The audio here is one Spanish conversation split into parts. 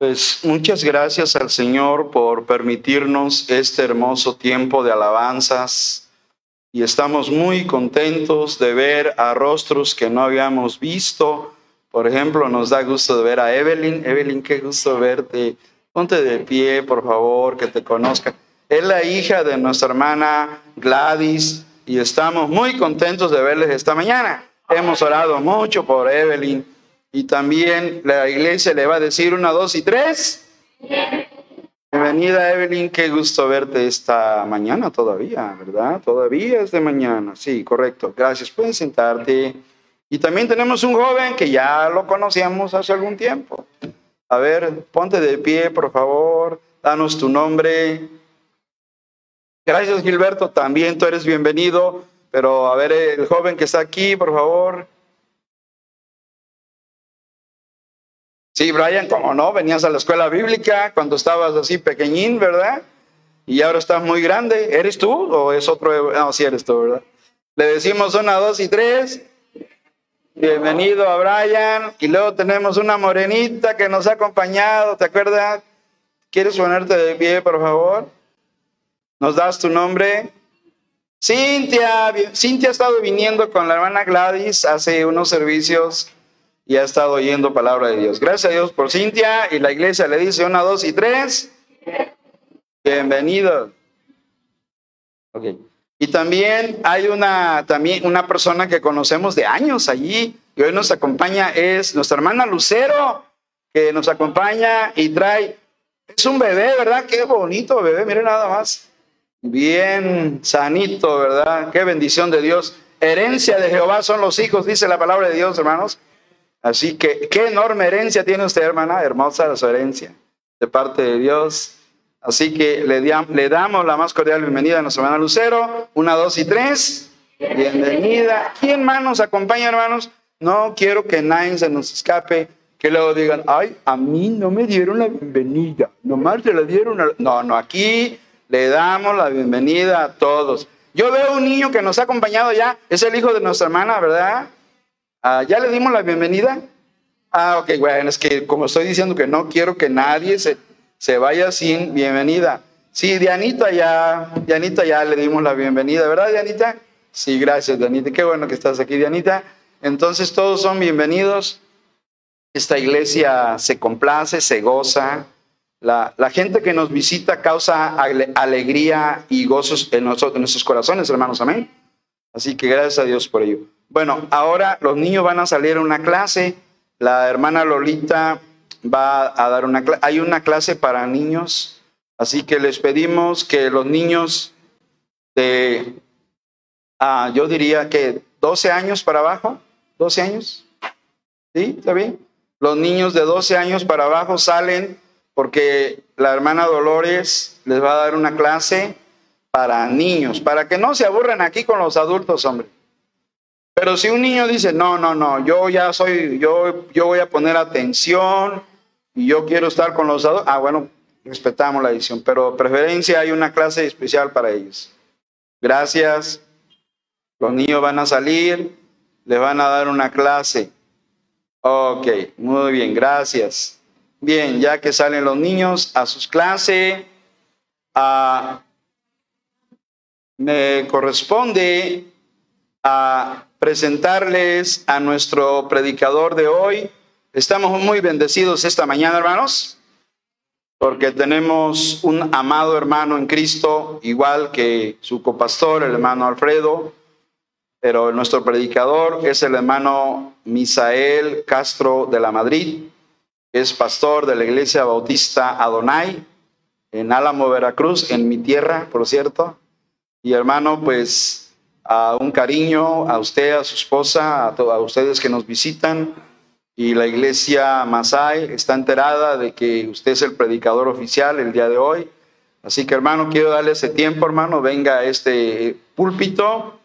Pues muchas gracias al Señor por permitirnos este hermoso tiempo de alabanzas y estamos muy contentos de ver a rostros que no habíamos visto. Por ejemplo, nos da gusto de ver a Evelyn. Evelyn, qué gusto verte. Ponte de pie, por favor, que te conozca. Es la hija de nuestra hermana Gladys y estamos muy contentos de verles esta mañana. Hemos orado mucho por Evelyn y también la iglesia le va a decir una, dos y tres. Bienvenida Evelyn, qué gusto verte esta mañana todavía, ¿verdad? Todavía es de mañana, sí, correcto. Gracias, pueden sentarte. Y también tenemos un joven que ya lo conocíamos hace algún tiempo. A ver, ponte de pie, por favor, danos tu nombre. Gracias, Gilberto, también tú eres bienvenido, pero a ver, el joven que está aquí, por favor. Sí, Brian, como no, venías a la escuela bíblica cuando estabas así pequeñín, ¿verdad? Y ahora estás muy grande. ¿Eres tú o es otro? No, sí eres tú, ¿verdad? Le decimos una, dos y tres. Bienvenido a Brian. Y luego tenemos una morenita que nos ha acompañado, ¿te acuerdas? ¿Quieres ponerte de pie, por favor? ¿Nos das tu nombre? Cintia. Cintia ha estado viniendo con la hermana Gladys hace unos servicios y ha estado oyendo palabra de Dios. Gracias a Dios por Cintia y la iglesia le dice una, dos y tres. Bienvenido. Okay. Y también hay una, también una persona que conocemos de años allí y hoy nos acompaña, es nuestra hermana Lucero, que nos acompaña y trae, es un bebé, ¿verdad? Qué bonito bebé, miren nada más. Bien sanito, ¿verdad? Qué bendición de Dios. Herencia de Jehová son los hijos, dice la palabra de Dios, hermanos. Así que, qué enorme herencia tiene usted, hermana, hermosa su herencia de parte de Dios. Así que le, le damos la más cordial bienvenida a nuestra hermana Lucero. Una, dos y tres. Bienvenida. ¿Quién más nos acompaña, hermanos? No quiero que nadie se nos escape, que luego digan, ay, a mí no me dieron la bienvenida, nomás se la dieron. No, no, aquí le damos la bienvenida a todos. Yo veo un niño que nos ha acompañado ya, es el hijo de nuestra hermana, ¿verdad? Ah, ¿Ya le dimos la bienvenida? Ah, ok, bueno, es que como estoy diciendo que no quiero que nadie se, se vaya sin bienvenida. Sí, Dianita ya, Dianita ya le dimos la bienvenida, ¿verdad, Dianita? Sí, gracias, Dianita. Qué bueno que estás aquí, Dianita. Entonces todos son bienvenidos. Esta iglesia se complace, se goza. La, la gente que nos visita causa alegría y gozos en, nosotros, en nuestros corazones, hermanos. Amén. Así que gracias a Dios por ello. Bueno, ahora los niños van a salir a una clase. La hermana Lolita va a dar una clase. Hay una clase para niños, así que les pedimos que los niños de, ah, yo diría que 12 años para abajo, 12 años, ¿sí? ¿Está bien? Los niños de 12 años para abajo salen porque la hermana Dolores les va a dar una clase para niños, para que no se aburran aquí con los adultos, hombre. Pero si un niño dice, no, no, no, yo ya soy, yo, yo voy a poner atención y yo quiero estar con los adultos, ah, bueno, respetamos la decisión, pero preferencia hay una clase especial para ellos. Gracias. Los niños van a salir, les van a dar una clase. Ok, muy bien, gracias. Bien, ya que salen los niños a sus clases, ah, me corresponde a presentarles a nuestro predicador de hoy. Estamos muy bendecidos esta mañana, hermanos, porque tenemos un amado hermano en Cristo, igual que su copastor, el hermano Alfredo, pero nuestro predicador es el hermano Misael Castro de la Madrid, es pastor de la iglesia bautista Adonai en Álamo, Veracruz, en mi tierra, por cierto. Y hermano, pues a un cariño a usted, a su esposa, a, ustedes que nos visitan. Y la iglesia Masai está enterada de que usted es el predicador oficial el día de hoy. Así que hermano, quiero darle ese tiempo, hermano, venga a este púlpito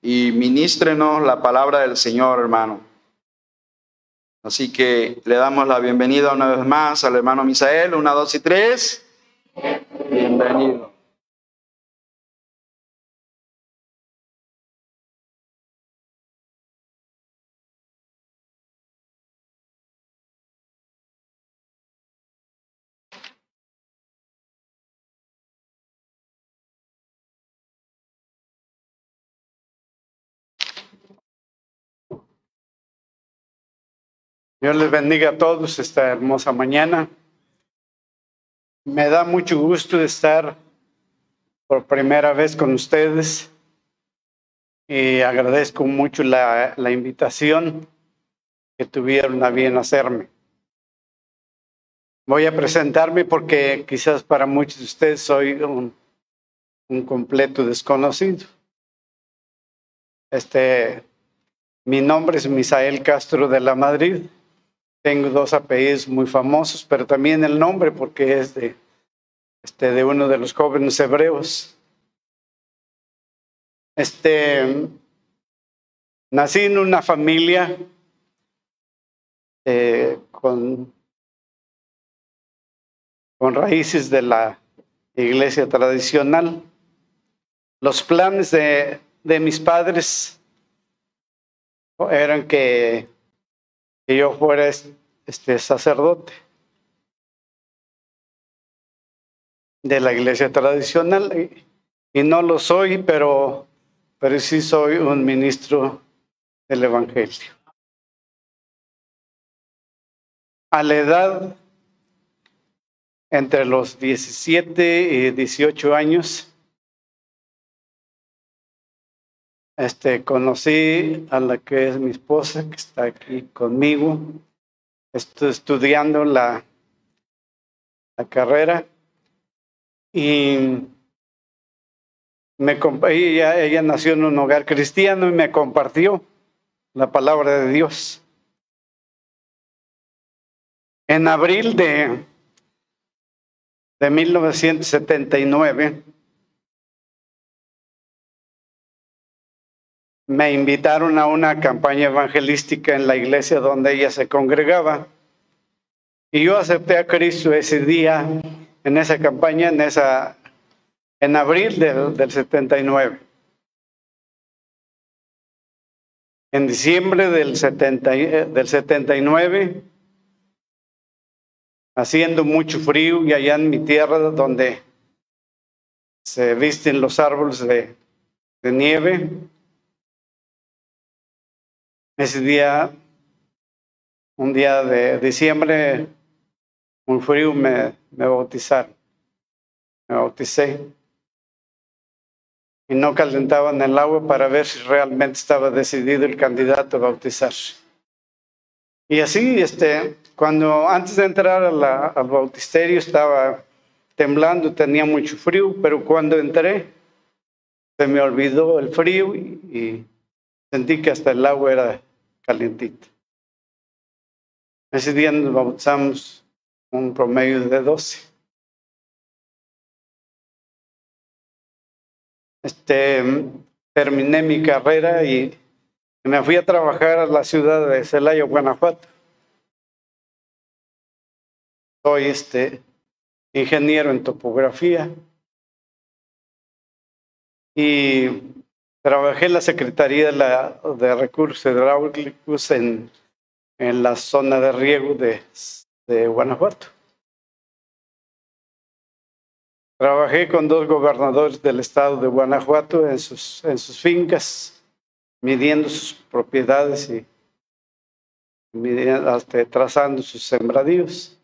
y ministrenos la palabra del Señor, hermano. Así que le damos la bienvenida una vez más al hermano Misael, una, dos y tres. Bienvenido. Dios les bendiga a todos esta hermosa mañana. Me da mucho gusto estar por primera vez con ustedes y agradezco mucho la, invitación que tuvieron a bien hacerme. Voy a presentarme porque quizás para muchos de ustedes soy un, un completo desconocido. Este, mi nombre es Misael Castro de la Madrid. Tengo dos apellidos muy famosos, pero también el nombre porque es de, este, de uno de los jóvenes hebreos. Este, nací en una familia eh, con, con raíces de la iglesia tradicional. Los planes de, de mis padres eran que que yo fuera este sacerdote de la iglesia tradicional y, no lo soy, pero, pero sí soy un ministro del Evangelio. A la edad entre los 17 y 18 años, Este, conocí a la que es mi esposa, que está aquí conmigo. Estudiando la, la carrera y me, ella, ella nació en un hogar cristiano y me compartió la palabra de Dios. En abril de, de 1979, me invitaron a una campaña evangelística en la iglesia donde ella se congregaba. Y yo acepté a Cristo ese día, en esa campaña, en, esa, en abril del, del 79. En diciembre del, 70, del 79, haciendo mucho frío y allá en mi tierra donde se visten los árboles de, de nieve, ese día, un día de diciembre, muy frío, me, me bautizaron. Me bauticé. Y no calentaban el agua para ver si realmente estaba decidido el candidato a bautizarse. Y así, este, cuando antes de entrar al bautisterio estaba temblando, tenía mucho frío, pero cuando entré se me olvidó el frío y, y sentí que hasta el agua era calientita. Ese día nos bautizamos un promedio de 12. Este, terminé mi carrera y me fui a trabajar a la ciudad de Celaya, Guanajuato. Soy este ingeniero en topografía y Trabajé en la Secretaría de, Recursos Hidráulicos en, en, la zona de riego de, de Guanajuato. Trabajé con dos gobernadores del estado de Guanajuato en sus, en sus fincas, midiendo sus propiedades y hasta trazando sus sembradíos.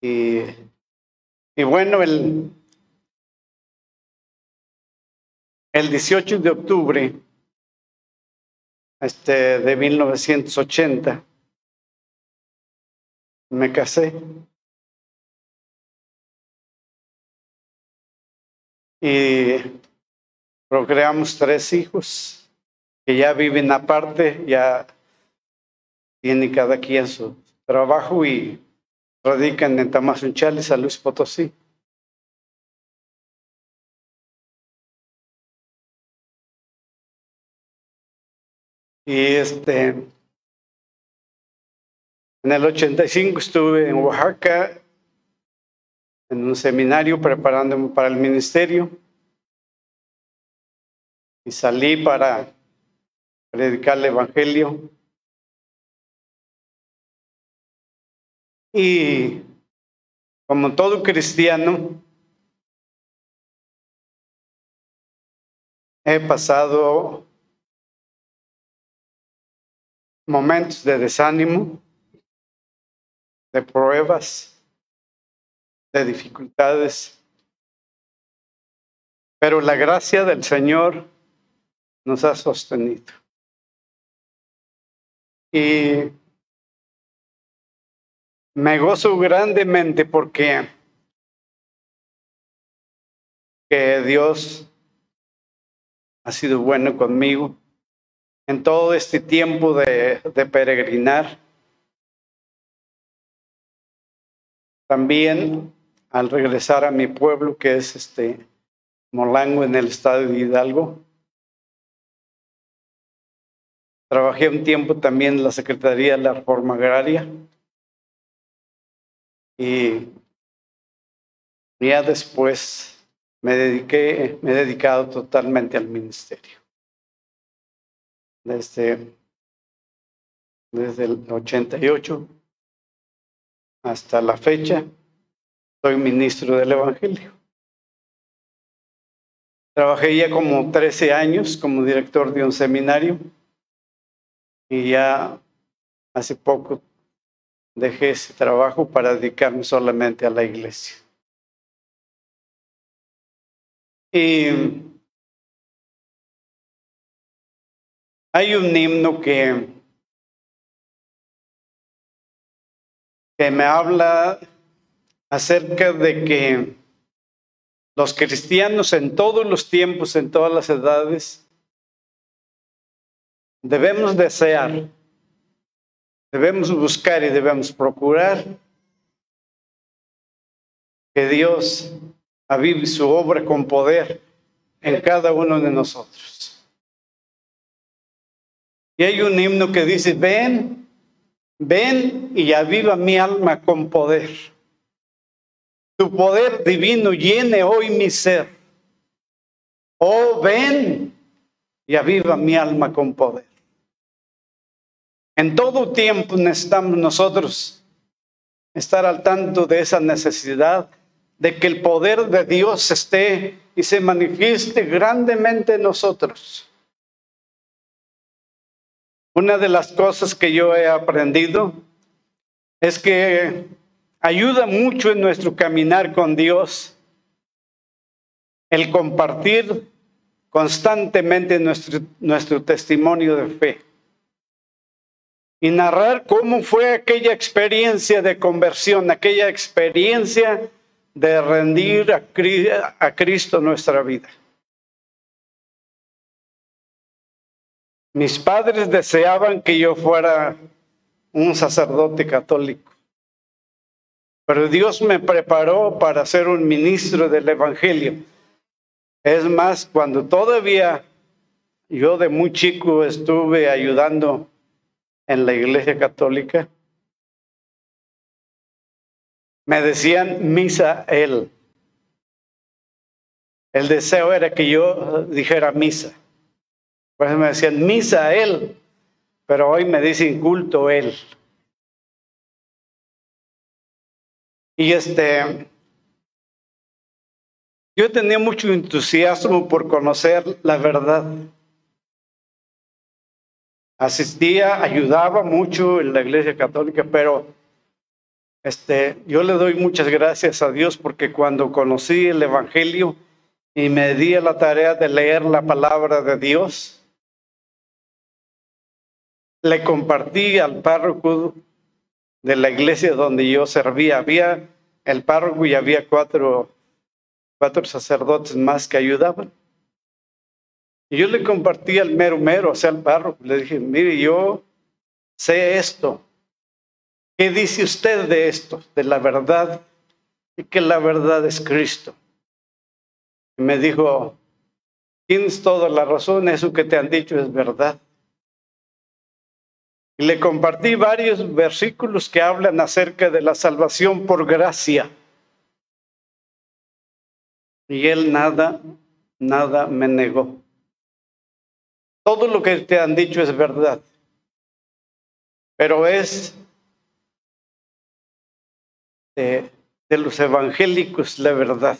Y, y bueno, el, El 18 de octubre este, de 1980 me casé. Y procreamos tres hijos que ya viven aparte, ya tiene cada quien su trabajo y radican en Tamazunchales, San Luis Potosí. Y este, en el 85 estuve en Oaxaca en un seminario preparándome para el ministerio y salí para predicar el Evangelio. Y como todo cristiano, he pasado momentos de desánimo, de pruebas, de dificultades. Pero la gracia del Señor nos ha sostenido. Y me gozo grandemente porque que Dios ha sido bueno conmigo en todo este tiempo de, peregrinar. También al regresar a mi pueblo, que es este Molango en el estado de Hidalgo. Trabajé un tiempo también en la Secretaría de la Reforma Agraria y ya después me dediqué, me he dedicado totalmente al ministerio. Desde, desde el 88 hasta la fecha, soy ministro del Evangelio. Trabajé ya como 13 años como director de un seminario y ya hace poco dejé ese trabajo para dedicarme solamente a la iglesia. Y hay un himno que, que me habla acerca de que los cristianos en todos los tiempos, en todas las edades, debemos desear, debemos buscar y debemos procurar que Dios avive su obra con poder en cada uno de nosotros. Y hay un himno que dice, ven, ven y aviva mi alma con poder. Tu poder divino llene hoy mi ser. Oh, ven y aviva mi alma con poder. En todo tiempo necesitamos nosotros estar al tanto de esa necesidad de que el poder de Dios esté y se manifieste grandemente en nosotros. Una de las cosas que yo he aprendido es que ayuda mucho en nuestro caminar con Dios el compartir constantemente nuestro, testimonio de fe y narrar cómo fue aquella experiencia de conversión, aquella experiencia de rendir a, a Cristo nuestra vida. Mis padres deseaban que yo fuera un sacerdote católico. Pero Dios me preparó para ser un ministro del Evangelio. Es más, cuando todavía yo de muy chico estuve ayudando en la iglesia católica, me decían misa él. El deseo era que yo dijera misa. Por eso me decían misa él, pero hoy me dicen culto él. Y este, yo tenía mucho entusiasmo por conocer la verdad. Asistía, ayudaba mucho en la iglesia católica, pero este, yo le doy muchas gracias a Dios porque cuando conocí el Evangelio y me di a la tarea de leer la palabra de Dios, le compartí al párroco de la iglesia donde yo servía. Había el párroco y había cuatro, cuatro sacerdotes más que ayudaban. Y yo le compartí al mero mero, o sea, al párroco. Le dije, mire, yo sé esto. ¿Qué dice usted de esto? De la verdad y que la verdad es Cristo. Y me dijo, tienes toda la razón, eso que te han dicho es verdad. Le compartí varios versículos que hablan acerca de la salvación por gracia. Y él nada, nada me negó. Todo lo que te han dicho es verdad, pero es de, de los evangélicos la verdad.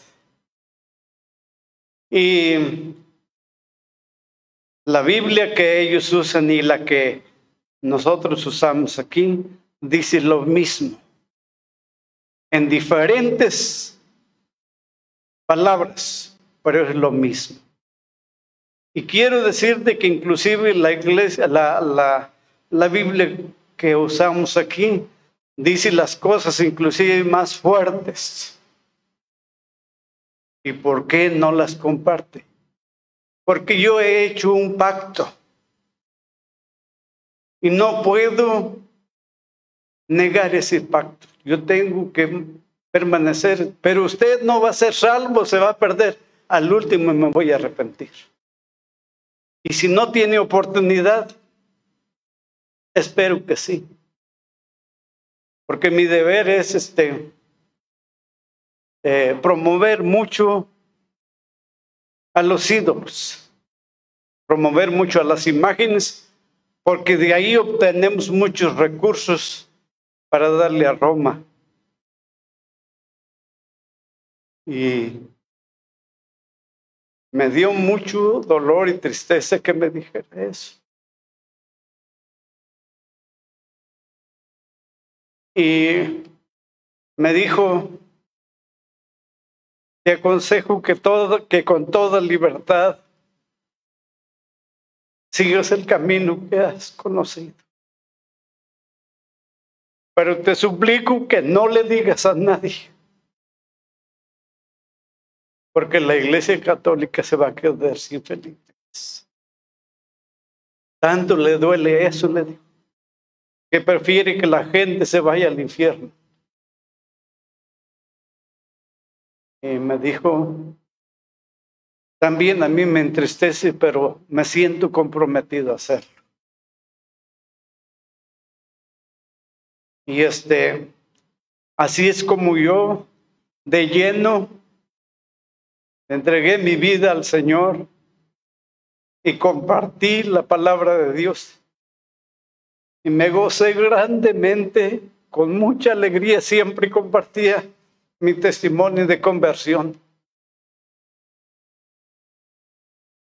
Y la Biblia que ellos usan y la que nosotros usamos aquí dice lo mismo en diferentes palabras, pero es lo mismo. Y quiero decirte que inclusive la iglesia, la, la, la Biblia que usamos aquí, dice las cosas inclusive más fuertes. ¿Y por qué no las comparte? Porque yo he hecho un pacto y no puedo negar ese pacto. Yo tengo que permanecer, pero usted no va a ser salvo, se va a perder. Al último me voy a arrepentir. Y si no tiene oportunidad, espero que sí. Porque mi deber es este eh, promover mucho a los ídolos, promover mucho a las imágenes, porque de ahí obtenemos muchos recursos para darle a Roma. Y me dio mucho dolor y tristeza que me dijera eso. Y me dijo, te aconsejo que, todo, que con toda libertad sigas el camino que has conocido. Pero te suplico que no le digas a nadie. Porque la iglesia católica se va a quedar sin felices. Tanto le duele eso, le digo, que prefiere que la gente se vaya al infierno. Y me dijo, también a mí me entristece, pero me siento comprometido a hacerlo. Y este, así es como yo, de lleno, entregué mi vida al Señor y compartí la palabra de Dios. Y me gocé grandemente, con mucha alegría, siempre compartía mi testimonio de conversión.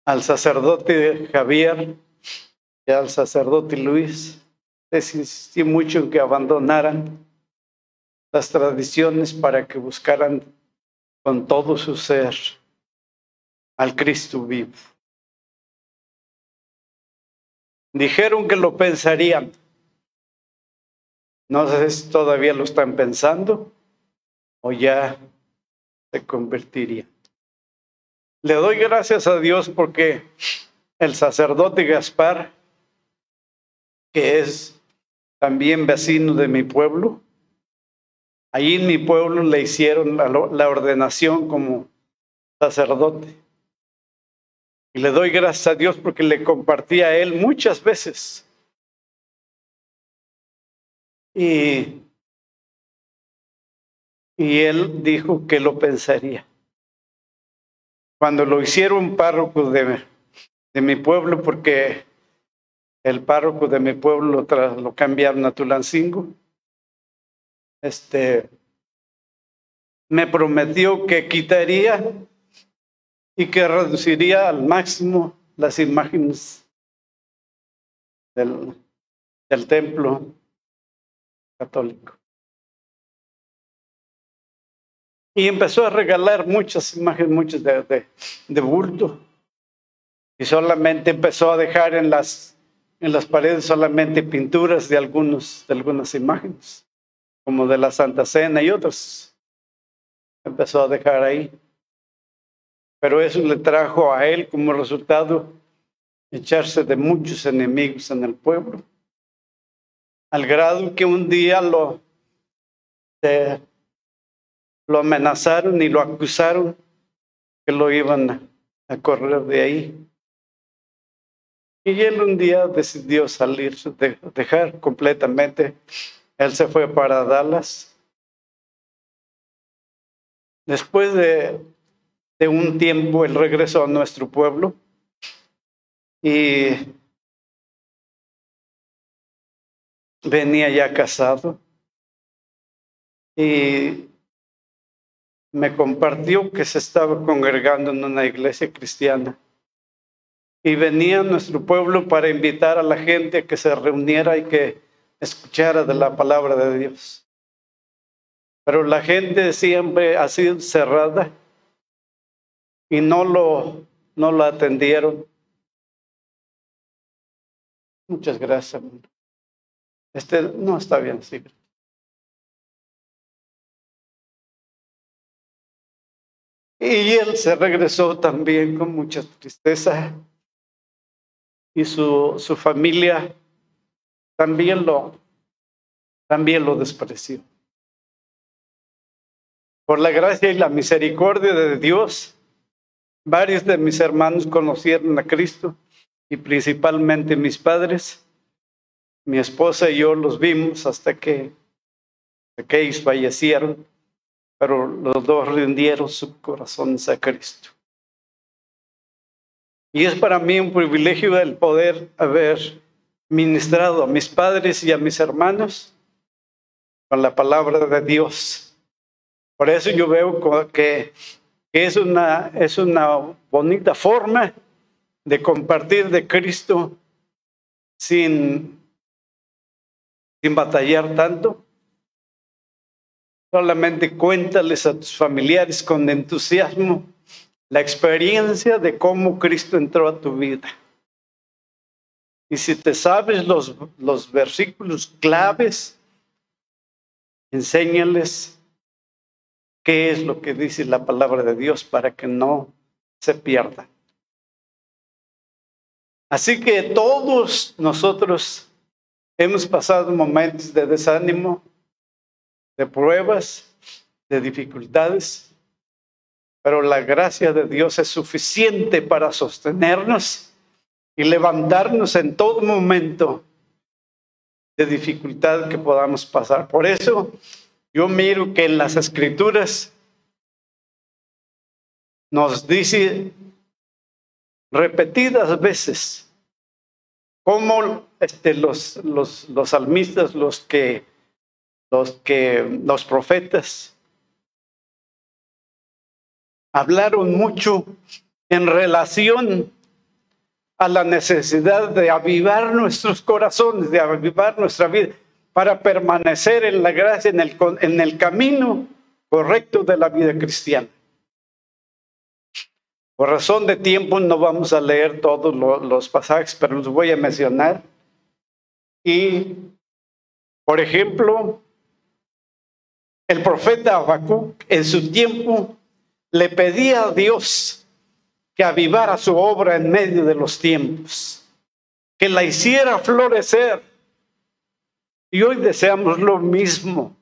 Al sacerdote Javier y al sacerdote Luis les insistí mucho en que abandonaran las tradiciones para que buscaran con todo su ser al Cristo vivo. Dijeron que lo pensarían. No sé si todavía lo están pensando o ya se convertirían. Le doy gracias a Dios porque el sacerdote Gaspar, que es también vecino de mi pueblo. Allí en mi pueblo le hicieron la, ordenación como sacerdote. Y le doy gracias a Dios porque le compartí a él muchas veces. Y, y él dijo que lo pensaría. Cuando lo hicieron párroco de, de mi pueblo, porque el párroco de mi pueblo lo, lo cambiaron a Tulancingo. Este, me prometió que quitaría y que reduciría al máximo las imágenes del, del templo católico. Y empezó a regalar muchas imágenes, muchas de, de, de bulto. Y solamente empezó a dejar en las en las paredes solamente pinturas de, algunos, de algunas imágenes, como de la Santa Cena y otras. Empezó a dejar ahí. Pero eso le trajo a él como resultado echarse de muchos enemigos en el pueblo, al grado que un día lo, eh, lo amenazaron y lo acusaron que lo iban a correr de ahí. Y él un día decidió salir, dejar completamente. Él se fue para Dallas. Después de, de un tiempo, él regresó a nuestro pueblo y venía ya casado y me compartió que se estaba congregando en una iglesia cristiana y venía nuestro pueblo para invitar a la gente a que se reuniera y que escuchara de la palabra de Dios. Pero la gente siempre ha sido cerrada y no lo, no atendieron. Muchas gracias. Este no está bien, sí. Y él se regresó también con mucha tristeza. Y su, su familia también lo, también lo despreció. Por la gracia y la misericordia de Dios, varios de mis hermanos conocieron a Cristo y principalmente mis padres. Mi esposa y yo los vimos hasta que, hasta que ellos fallecieron pero los dos rindieron sus corazones a Cristo. Y es para mí un privilegio el poder haber ministrado a mis padres y a mis hermanos con la palabra de Dios. Por eso yo veo que, es, una, es una bonita forma de compartir de Cristo sin, sin batallar tanto Solamente cuéntales a tus familiares con entusiasmo la experiencia de cómo Cristo entró a tu vida. Y si te sabes los, los versículos claves, enséñales qué es lo que dice la palabra de Dios para que no se pierda. Así que todos nosotros hemos pasado momentos de desánimo, de pruebas, de dificultades, pero la gracia de Dios es suficiente para sostenernos y levantarnos en todo momento de dificultad que podamos pasar. Por eso yo miro que en las escrituras nos dice repetidas veces cómo este, los, los, los salmistas, los que los que los profetas hablaron mucho en relación a la necesidad de avivar nuestros corazones, de avivar nuestra vida, para permanecer en la gracia, en el, en el camino correcto de la vida cristiana. Por razón de tiempo no vamos a leer todos los pasajes, pero los voy a mencionar. Y, por ejemplo, el profeta Habacuc en su tiempo le pedía a Dios que avivara su obra en medio de los tiempos, que la hiciera florecer. Y hoy deseamos lo mismo,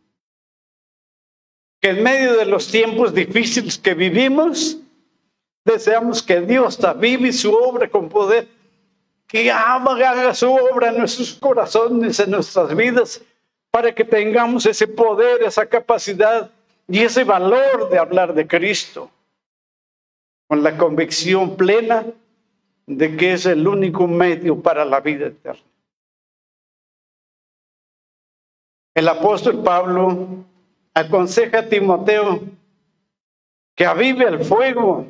que en medio de los tiempos difíciles que vivimos, deseamos que Dios avive su obra con poder, que haga su obra en nuestros corazones, en nuestras vidas, para que tengamos ese poder, esa capacidad y ese valor de hablar de Cristo, con la convicción plena de que es el único medio para la vida eterna. El apóstol Pablo aconseja a Timoteo que avive el fuego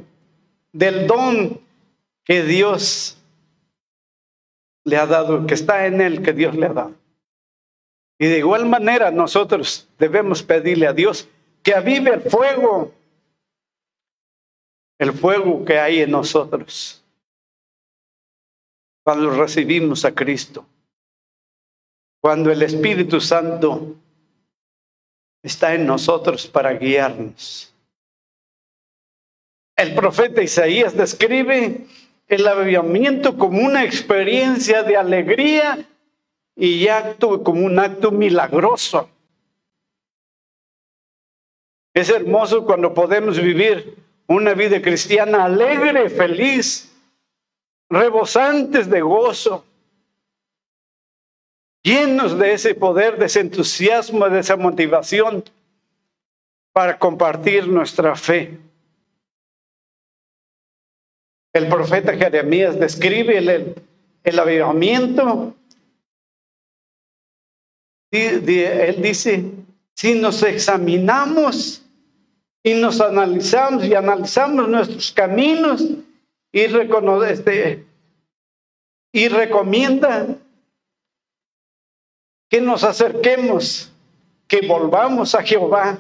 del don que Dios le ha dado, que está en él, que Dios le ha dado. Y de igual manera nosotros debemos pedirle a Dios que avive el fuego, el fuego que hay en nosotros cuando recibimos a Cristo, cuando el Espíritu Santo está en nosotros para guiarnos. El profeta Isaías describe el avivamiento como una experiencia de alegría y acto como un acto milagroso. Es hermoso cuando podemos vivir una vida cristiana alegre, feliz, rebosantes de gozo, llenos de ese poder, de ese entusiasmo, de esa motivación para compartir nuestra fe. El profeta Jeremías describe el avivamiento él dice, si nos examinamos y nos analizamos y analizamos nuestros caminos y este, y recomienda que nos acerquemos, que volvamos a Jehová,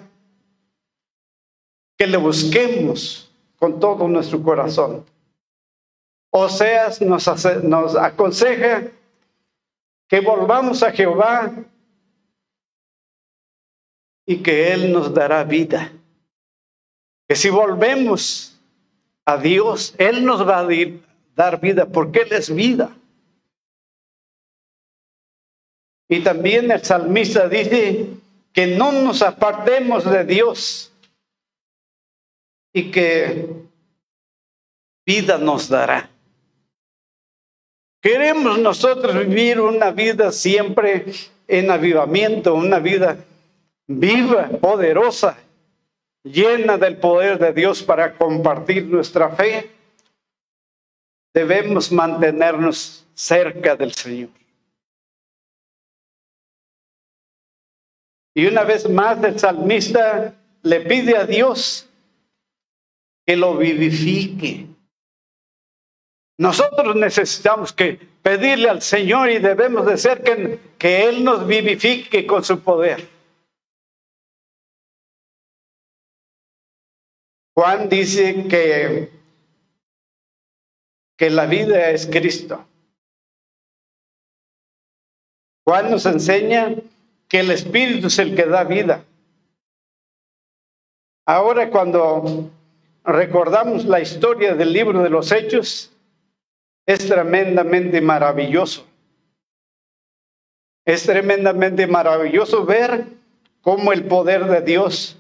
que le busquemos con todo nuestro corazón. Oseas nos, nos aconseja que volvamos a Jehová y que Él nos dará vida. Que si volvemos a Dios, Él nos va a dar vida porque Él es vida. Y también el salmista dice que no nos apartemos de Dios y que vida nos dará. Queremos nosotros vivir una vida siempre en avivamiento, una vida viva, poderosa, llena del poder de Dios para compartir nuestra fe. Debemos mantenernos cerca del Señor. Y una vez más el salmista le pide a Dios que lo vivifique. Nosotros necesitamos que pedirle al Señor y debemos de ser que, que Él nos vivifique con su poder. Juan dice que, que la vida es Cristo. Juan nos enseña que el Espíritu es el que da vida. Ahora cuando recordamos la historia del libro de los Hechos, es tremendamente maravilloso. Es tremendamente maravilloso ver cómo el poder de Dios,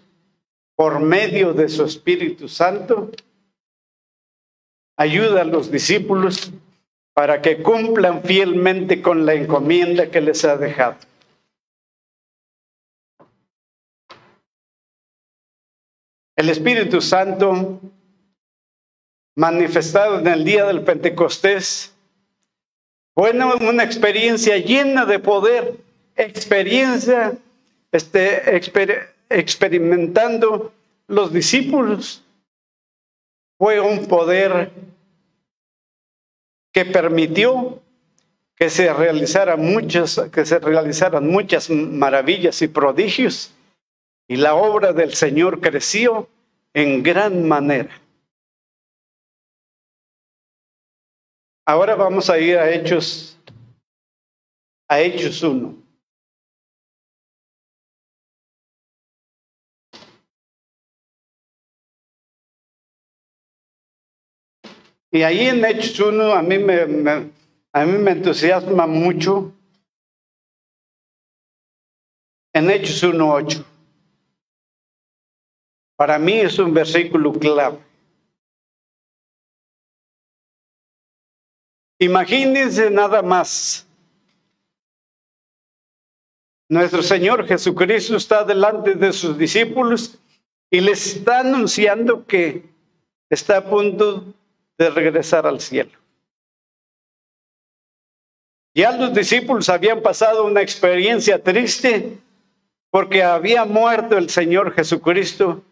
por medio de su Espíritu Santo, ayuda a los discípulos para que cumplan fielmente con la encomienda que les ha dejado. El Espíritu Santo, manifestado en el día del Pentecostés, fue una experiencia llena de poder, experiencia este, experimentando los discípulos. Fue un poder que permitió que se realizaran muchas, que se realizaran muchas maravillas y prodigios y la obra del Señor creció en gran manera. Ahora vamos a ir a Hechos, a Hechos 1. Y ahí en Hechos 1 a mí me, me, a mí me entusiasma mucho. En Hechos 1.8. Para mí es un versículo clave. Imagínense nada más. Nuestro Señor Jesucristo está delante de sus discípulos y les está anunciando que está a punto de regresar al cielo. Ya los discípulos habían pasado una experiencia triste porque había muerto el Señor Jesucristo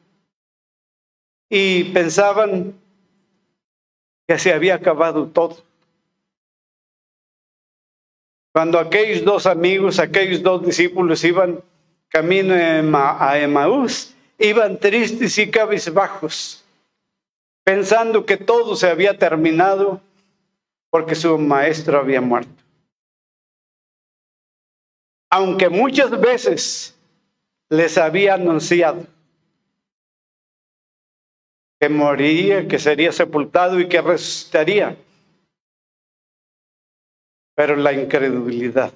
y pensaban que se había acabado todo. Cuando aquellos dos amigos, aquellos dos discípulos iban camino a Emaús, iban tristes y cabizbajos, pensando que todo se había terminado porque su maestro había muerto. Aunque muchas veces les había anunciado que moriría, que sería sepultado y que resucitaría. Pero la incredulidad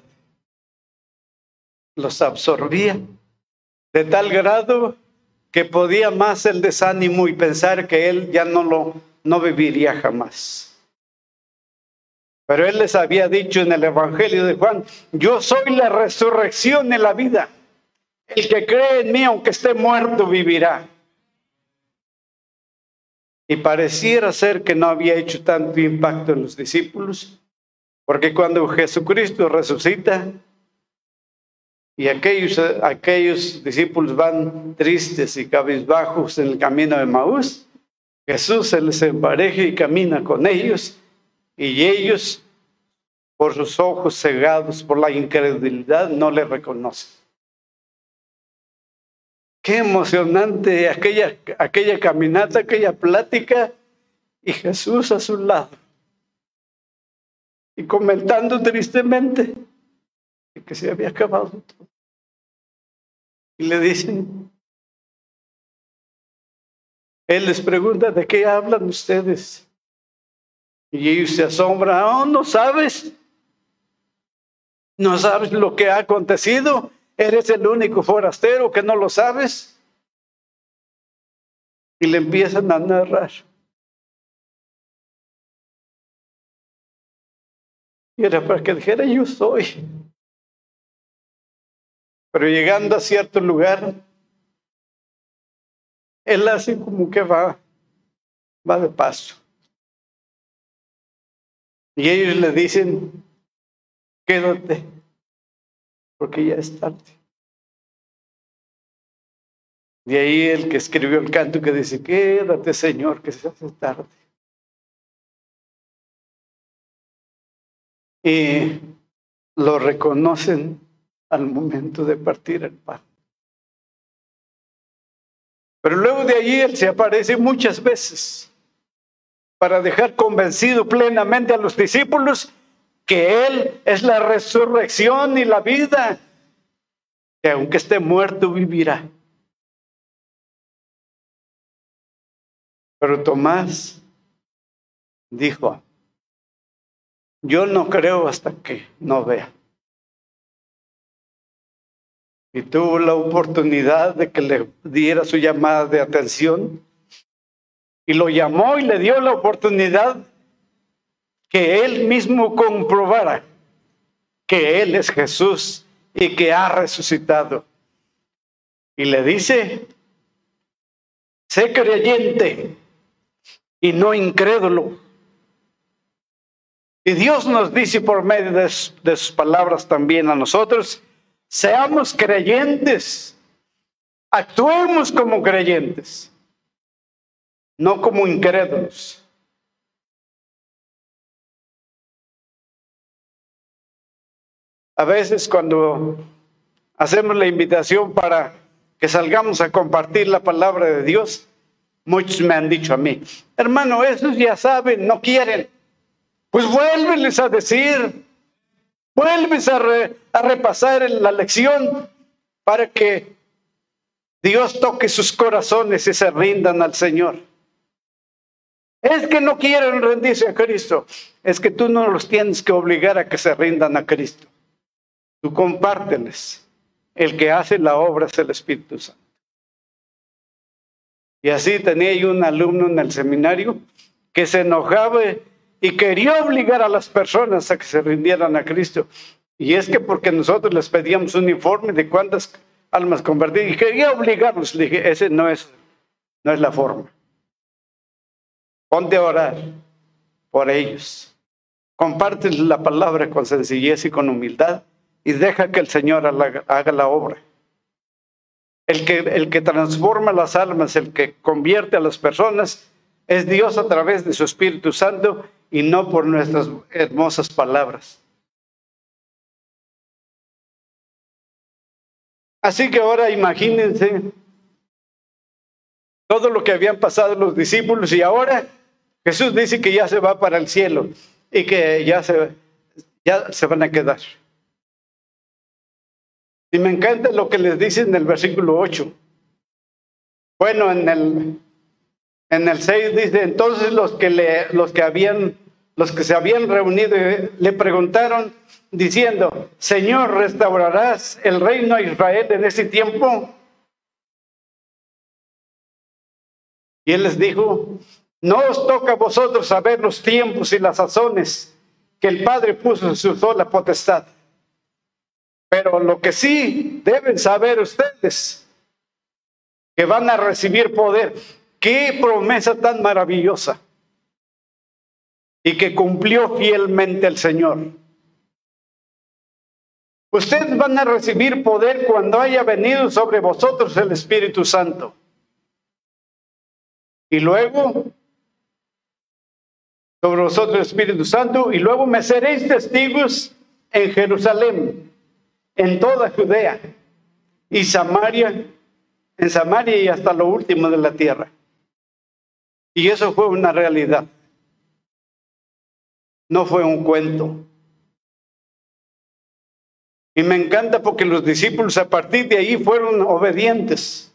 los absorbía de tal grado que podía más el desánimo y pensar que él ya no lo no viviría jamás. Pero él les había dicho en el Evangelio de Juan, yo soy la resurrección y la vida. El que cree en mí, aunque esté muerto, vivirá. Y pareciera ser que no había hecho tanto impacto en los discípulos, porque cuando Jesucristo resucita y aquellos, aquellos discípulos van tristes y cabizbajos en el camino de Maús, Jesús se les empareja y camina con ellos y ellos por sus ojos cegados por la incredulidad, no le reconocen. Qué emocionante aquella, aquella caminata, aquella plática y Jesús a su lado. Y comentando tristemente que se había acabado todo. Y le dicen, él les pregunta, ¿de qué hablan ustedes? Y ellos se asombran, oh, ¿no sabes? ¿No sabes lo que ha acontecido? ¿Eres el único forastero que no lo sabes? Y le empiezan a narrar. Y era para que dijera, yo soy. Pero llegando a cierto lugar, él hace como que va, va de paso. Y ellos le dicen, quédate, porque ya es tarde. De ahí el que escribió el canto que dice, quédate Señor, que se hace tarde. Y lo reconocen al momento de partir el pan. Pero luego de allí Él se aparece muchas veces para dejar convencido plenamente a los discípulos que Él es la resurrección y la vida, que aunque esté muerto vivirá. Pero Tomás dijo, yo no creo hasta que no vea y tuvo la oportunidad de que le diera su llamada de atención y lo llamó y le dio la oportunidad que él mismo comprobara que él es Jesús y que ha resucitado. Y le dice, sé creyente y no incrédulo. Y Dios nos dice por medio de, de sus palabras también a nosotros, Seamos creyentes. Actuemos como creyentes, no como incrédulos. A veces cuando hacemos la invitación para que salgamos a compartir la palabra de Dios, muchos me han dicho a mí, hermano, esos ya saben, no quieren. Pues vuélveles a decir, Vuelves a, repasar la lección para que Dios toque sus corazones y se rindan al Señor. Es que no quieren rendirse a Cristo. Es que tú no los tienes que obligar a que se rindan a Cristo. Tú compárteles. El que hace la obra es el Espíritu Santo. Y así tenía yo un alumno en el seminario que se enojaba y quería obligar a las personas a que se rindieran a Cristo. Y es que porque nosotros les pedíamos un informe de cuántas almas convertidas y quería obligarlos. Le dije, ese no es, no es la forma. Ponte a orar por ellos. Comparte la palabra con sencillez y con humildad y deja que el Señor haga la obra. El que, el que transforma las almas, el que convierte a las personas, es Dios a través de su Espíritu Santo y no por nuestras hermosas palabras. Así que ahora imagínense todo lo que habían pasado los discípulos y ahora Jesús dice que ya se va para el cielo y que ya se, ya se van a quedar. Y me encanta lo que les dice en el versículo 8. Bueno, en el en el 6 dice, entonces los que, le, los que, habían, los que se habían reunido le preguntaron diciendo, Señor, ¿restaurarás el reino a Israel en ese tiempo? Y él les dijo, no os toca a vosotros saber los tiempos y las sazones que el Padre puso en su sola potestad. Pero lo que sí deben saber ustedes, que van a recibir poder Qué promesa tan maravillosa. Y que cumplió fielmente el Señor. Ustedes van a recibir poder cuando haya venido sobre vosotros el Espíritu Santo. Y luego sobre vosotros el Espíritu Santo y luego me seréis testigos en Jerusalén, en toda Judea y Samaria, en Samaria y hasta lo último de la tierra. Y eso fue una realidad. No fue un cuento. Y me encanta porque los discípulos a partir de ahí fueron obedientes.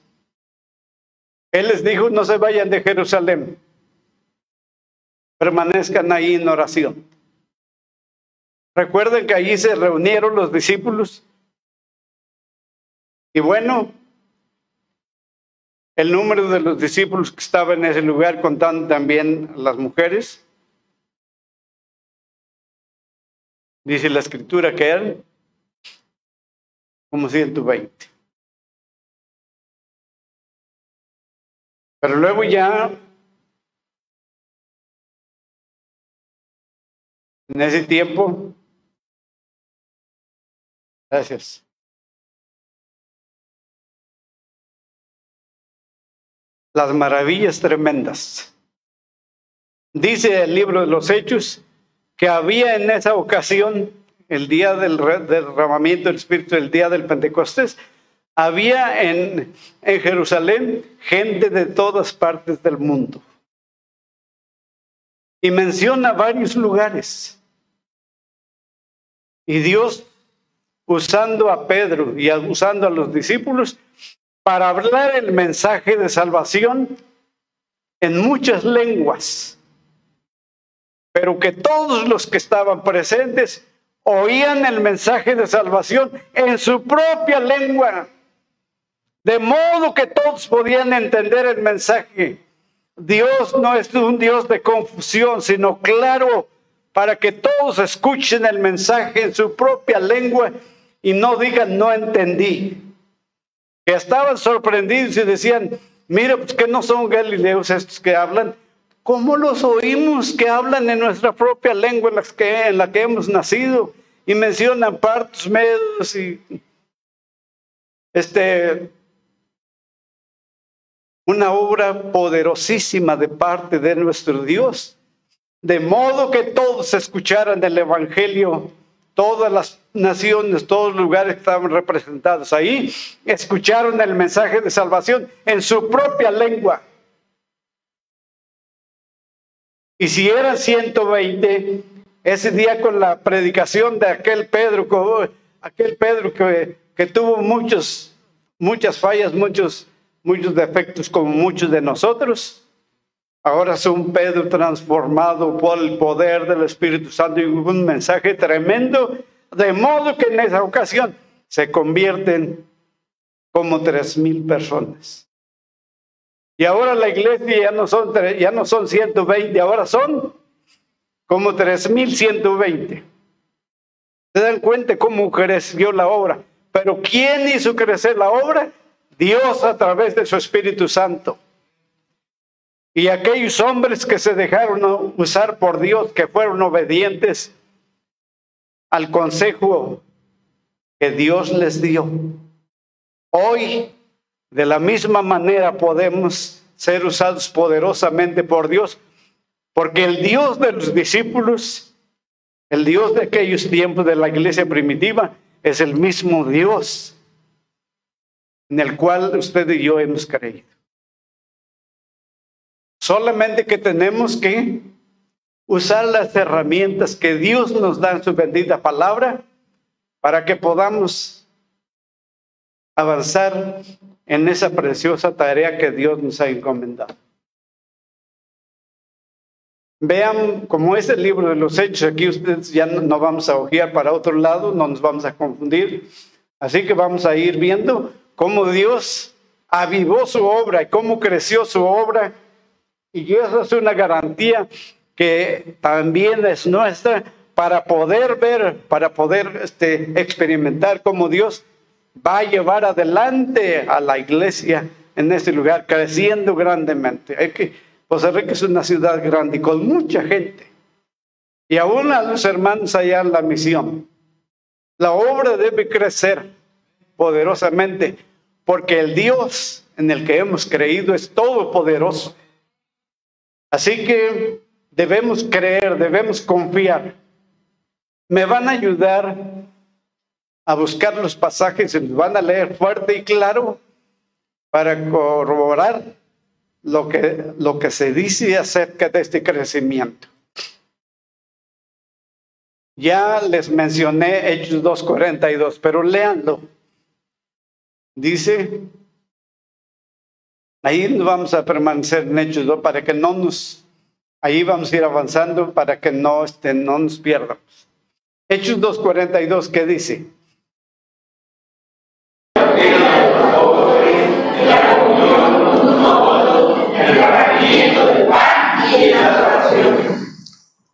Él les dijo, no se vayan de Jerusalén, permanezcan ahí en oración. Recuerden que allí se reunieron los discípulos. Y bueno, el número de los discípulos que estaban en ese lugar, contando también las mujeres, dice la escritura que eran como 120. Pero luego ya, en ese tiempo, gracias. Las maravillas tremendas. Dice el libro de los Hechos que había en esa ocasión, el día del derramamiento del Espíritu, el día del Pentecostés, había en, Jerusalén gente de todas partes del mundo. Y menciona varios lugares. Y Dios, usando a Pedro y usando a los discípulos para hablar el mensaje de salvación en muchas lenguas, pero que todos los que estaban presentes oían el mensaje de salvación en su propia lengua. De modo que todos podían entender el mensaje. Dios no es un Dios de confusión, sino claro, para que todos escuchen el mensaje en su propia lengua y no digan no entendí. Que estaban sorprendidos y decían, mira, pues que no son galileos estos que hablan. ¿Cómo los oímos que hablan en nuestra propia lengua en la que, en la que hemos nacido? Y mencionan partos, medios y este, una obra poderosísima de parte de nuestro Dios, de modo que todos escucharan el Evangelio, todas las naciones, todos los lugares que estaban representados ahí, escucharon el mensaje de salvación en su propia lengua. Y si eran 120, ese día con la predicación de aquel Pedro, aquel Pedro que, que tuvo muchos, muchas fallas, muchos muchos defectos como muchos de nosotros. Ahora es un Pedro transformado por el poder del Espíritu Santo y un mensaje tremendo, de modo que en esa ocasión se convierten como tres mil personas. Y ahora la iglesia ya no son, ya no son 120, ahora son como 3120. ¿Se dan cuenta cómo creció la obra? Pero ¿quién hizo crecer la obra? Dios a través de su Espíritu Santo. Y aquellos hombres que se dejaron usar por Dios, que fueron obedientes al consejo que Dios les dio. Hoy, de la misma manera, podemos ser usados poderosamente por Dios, porque el Dios de los discípulos, el Dios de aquellos tiempos de la iglesia primitiva, es el mismo Dios en el cual usted y yo hemos creído. Solamente que tenemos que usar las herramientas que Dios nos da en su bendita palabra para que podamos avanzar en esa preciosa tarea que Dios nos ha encomendado. Vean, como es el libro de los hechos, aquí ustedes ya no vamos a ojear para otro lado, no nos vamos a confundir. Así que vamos a ir viendo cómo Dios avivó su obra y cómo creció su obra. Y eso es una garantía que también es nuestra para poder ver, para poder este, experimentar cómo Dios va a llevar adelante a la iglesia en este lugar, creciendo grandemente. Hay que, Costa Rica es una ciudad grande y con mucha gente. Y aún a los hermanos allá en la misión. La obra debe crecer poderosamente, porque el Dios en el que hemos creído es todopoderoso. Así que debemos creer, debemos confiar. Me van a ayudar a buscar los pasajes y los van a leer fuerte y claro para corroborar lo que, lo que se dice acerca de este crecimiento. Ya les mencioné Hechos 2.42, pero léanlo. Dice, ahí vamos a permanecer en Hechos 2 para que no nos, ahí vamos a ir avanzando para que no, este, no nos pierdamos. Hechos 2.42, ¿qué dice?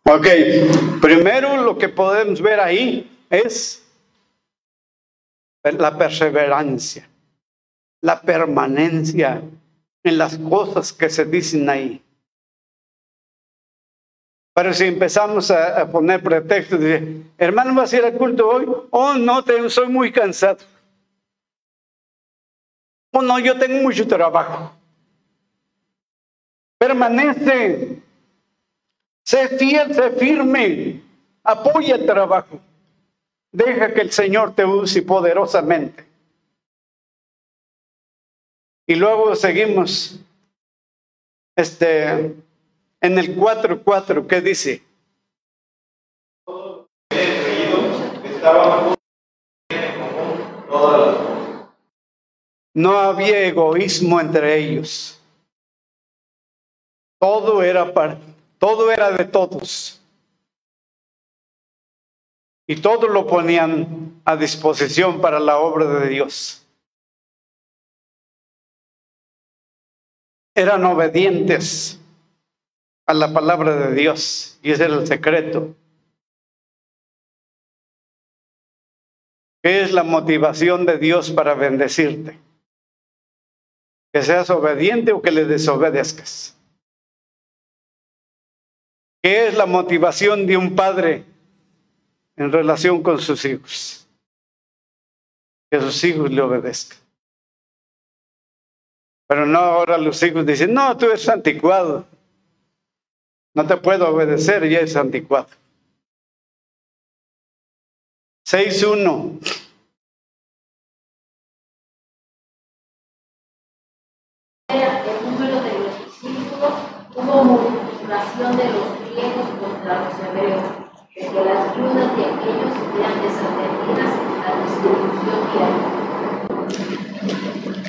Ok, primero lo que podemos ver ahí es la perseverancia, la permanencia en las cosas que se dicen ahí. Pero si empezamos a, poner pretextos de, hermano, ¿vas a ir al culto hoy? Oh, no, te, soy muy cansado. Oh, no, yo tengo mucho trabajo. Permanece. Sé fiel, sé firme. Apoya el trabajo. Deja que el Señor te use poderosamente. Y luego seguimos este, en el 4.4, ¿qué dice? No había egoísmo entre ellos. Todo era para, todo era de todos. Y todo lo ponían a disposición para la obra de Dios. Eran obedientes a la palabra de Dios y ese era el secreto. ¿Qué es la motivación de Dios para bendecirte? Que seas obediente o que le desobedezcas. ¿Qué es la motivación de un padre en relación con sus hijos? Que sus hijos le obedezcan. Pero no ahora los hijos dicen, no, tú eres anticuado. No te puedo obedecer, ya es anticuado. 6.1. El número de los discípulos hubo multiplicación de los contra los hebreos, de que las viudas de aquellos sean desatendidas en la distribución diaria.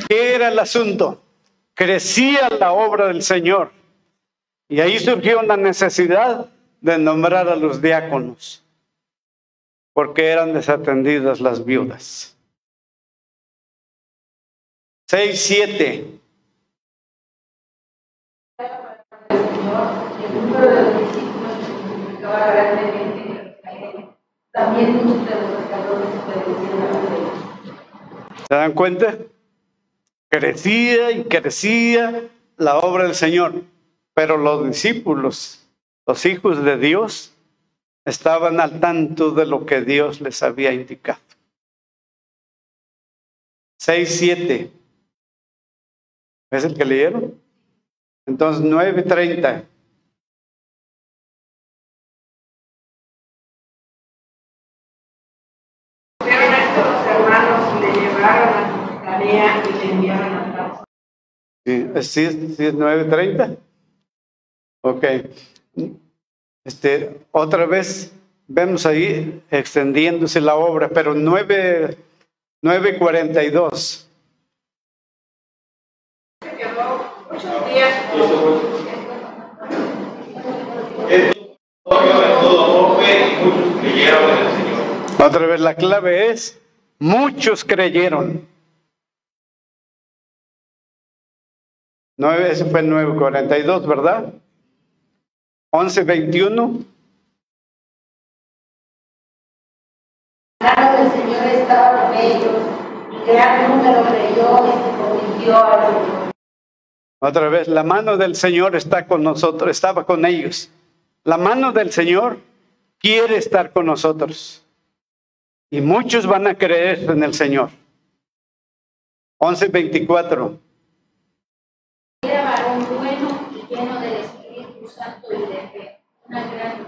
¿Qué era el asunto? Crecía la obra del Señor. Y ahí surgió una necesidad de nombrar a los diáconos, porque eran desatendidas las viudas. 6, 7. También muchos de los ¿Se dan cuenta? Crecía y crecía la obra del Señor, pero los discípulos, los hijos de Dios, estaban al tanto de lo que Dios les había indicado. 6, 7. ¿Es el que leyeron? Entonces, 9.30. y le enviaron a casa. Sí, ¿sí, sí es 9.30? Ok. Este, otra vez vemos ahí extendiéndose la obra, pero 9, 9.42. Muchos días. Otra vez la clave es, muchos creyeron. 9, ese fue el 942, ¿verdad? 1121. La del Señor estaba con ellos y gran número creyó y se convirtió a Señor. Otra vez, la mano del Señor está con nosotros, estaba con ellos. La mano del Señor quiere estar con nosotros. Y muchos van a creer en el Señor. 11.24. una gran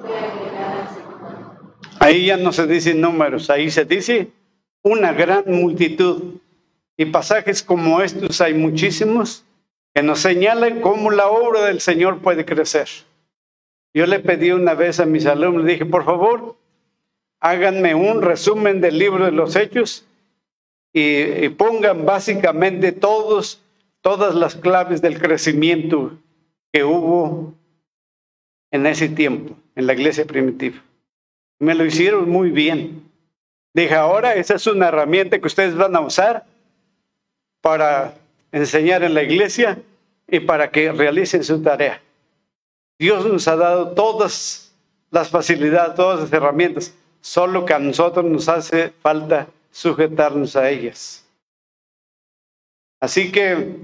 fue agregada al Señor. Ahí ya no se dicen números, ahí se dice una gran multitud. Y pasajes como estos hay muchísimos que nos señalan cómo la obra del Señor puede crecer. Yo le pedí una vez a mis alumnos, dije, por favor, háganme un resumen del libro de los hechos y, y pongan básicamente todos, todas las claves del crecimiento que hubo en ese tiempo, en la iglesia primitiva. Me lo hicieron muy bien. Dije, ahora esa es una herramienta que ustedes van a usar para enseñar en la iglesia y para que realicen su tarea. Dios nos ha dado todas las facilidades, todas las herramientas, solo que a nosotros nos hace falta sujetarnos a ellas. Así que,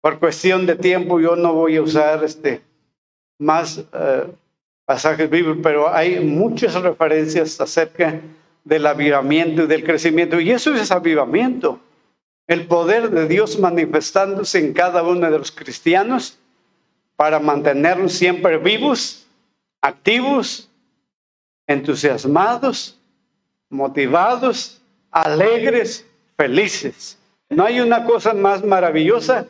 por cuestión de tiempo, yo no voy a usar este, más eh, pasajes bíblicos, pero hay muchas referencias acerca del avivamiento y del crecimiento. Y eso es avivamiento. El poder de Dios manifestándose en cada uno de los cristianos para mantenernos siempre vivos, activos, entusiasmados, motivados, alegres, felices. No hay una cosa más maravillosa.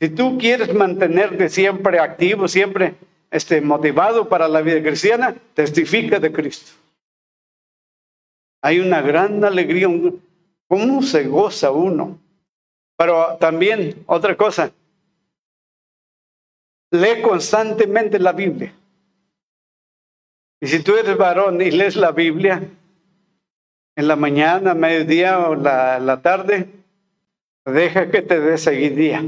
Si tú quieres mantenerte siempre activo, siempre este, motivado para la vida cristiana, testifica de Cristo. Hay una gran alegría, ¿cómo se goza uno? Pero también otra cosa, lee constantemente la Biblia. Y si tú eres varón y lees la Biblia en la mañana, mediodía o la tarde, deja que te dé seguidía.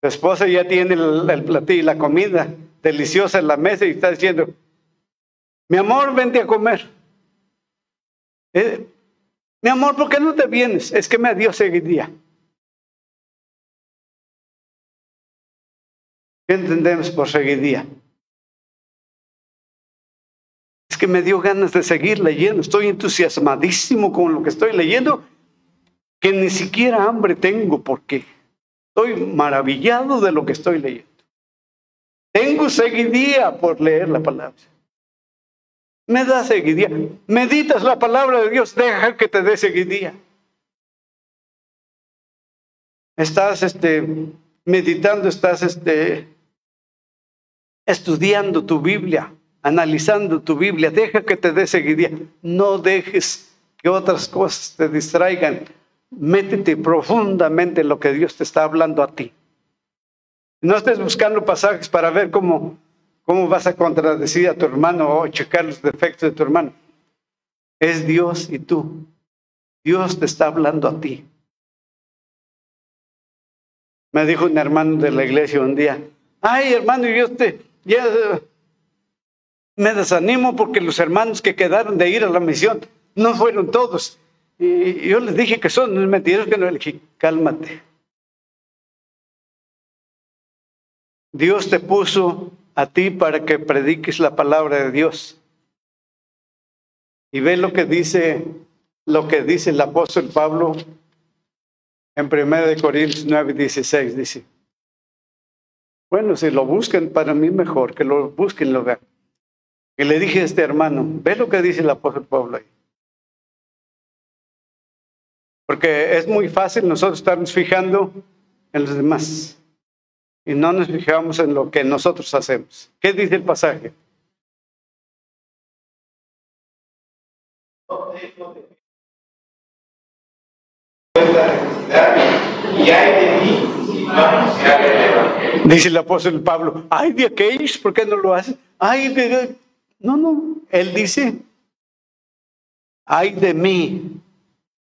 Tu esposa ya tiene el, platillo, la comida deliciosa en la mesa y está diciendo, mi amor, vente a comer. Eh, mi amor, ¿por qué no te vienes? Es que me dio seguidía. ¿Qué entendemos por seguidía? Es que me dio ganas de seguir leyendo. Estoy entusiasmadísimo con lo que estoy leyendo, que ni siquiera hambre tengo porque estoy maravillado de lo que estoy leyendo. Tengo seguidía por leer la palabra. Me da seguidía. Meditas la palabra de Dios, deja que te dé seguidía. Estás este, meditando, estás este, estudiando tu Biblia, analizando tu Biblia, deja que te dé seguidía. No dejes que otras cosas te distraigan. Métete profundamente en lo que Dios te está hablando a ti. No estés buscando pasajes para ver cómo, cómo vas a contradecir a tu hermano o checar los defectos de tu hermano. Es Dios y tú. Dios te está hablando a ti. Me dijo un hermano de la iglesia un día, ay hermano, yo te, ya me desanimo porque los hermanos que quedaron de ir a la misión no fueron todos. Y yo les dije que son mentiras, que no, le dije, cálmate. Dios te puso a ti para que prediques la palabra de Dios. Y ve lo que dice, lo que dice el apóstol Pablo en 1 Corintios 9, 16. Dice, bueno, si lo buscan para mí mejor, que lo busquen, lo vean. Y le dije a este hermano, ve lo que dice el apóstol Pablo ahí. Porque es muy fácil nosotros estarnos fijando en los demás y no nos fijamos en lo que nosotros hacemos. ¿Qué dice el pasaje? Dice el apóstol Pablo, ay de aquellos, ¿por qué no lo hacen? Ay de... No, no, él dice, ay de mí.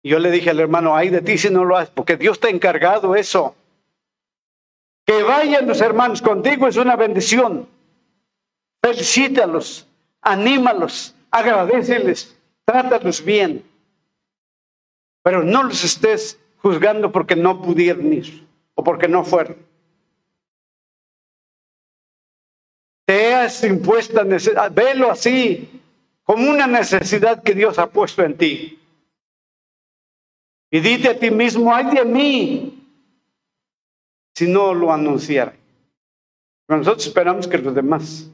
Y Yo le dije al hermano, ay de ti si no lo haces, porque Dios te ha encargado eso. Que vayan los hermanos contigo es una bendición. Felicítalos, anímalos, agradeceles, trátalos bien. Pero no los estés juzgando porque no pudieron ir o porque no fueron. Te has necesidad, velo así, como una necesidad que Dios ha puesto en ti. Y dite a ti mismo, ay de mí, si no lo anunciara. Nosotros esperamos que los demás.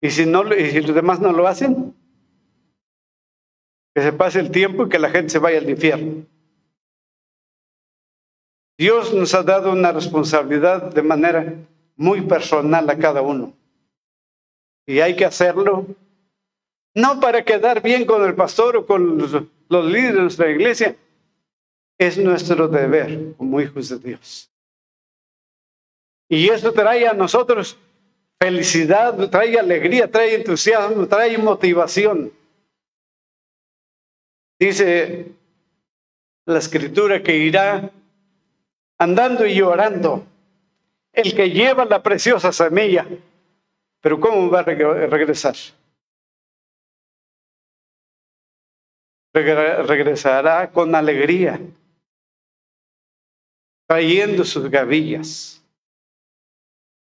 Y si, no, y si los demás no lo hacen, que se pase el tiempo y que la gente se vaya al infierno. Dios nos ha dado una responsabilidad de manera muy personal a cada uno. Y hay que hacerlo no para quedar bien con el pastor o con los, líderes de nuestra iglesia. Es nuestro deber como hijos de Dios. Y eso trae a nosotros felicidad, trae alegría, trae entusiasmo, trae motivación. Dice la escritura que irá andando y llorando el que lleva la preciosa semilla. Pero ¿cómo va a regresar? Regresará con alegría, trayendo sus gavillas.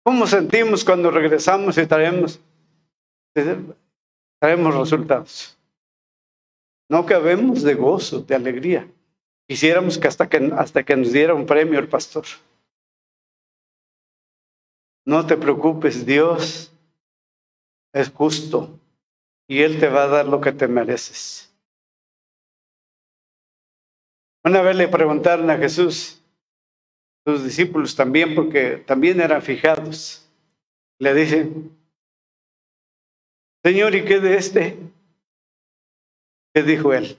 ¿Cómo sentimos cuando regresamos y traemos, traemos resultados? No cabemos de gozo, de alegría. Quisiéramos que hasta, que hasta que nos diera un premio el pastor. No te preocupes, Dios es justo y Él te va a dar lo que te mereces. Una vez le preguntaron a Jesús, sus discípulos también, porque también eran fijados, le dicen, Señor, ¿y qué de este? ¿Qué dijo él?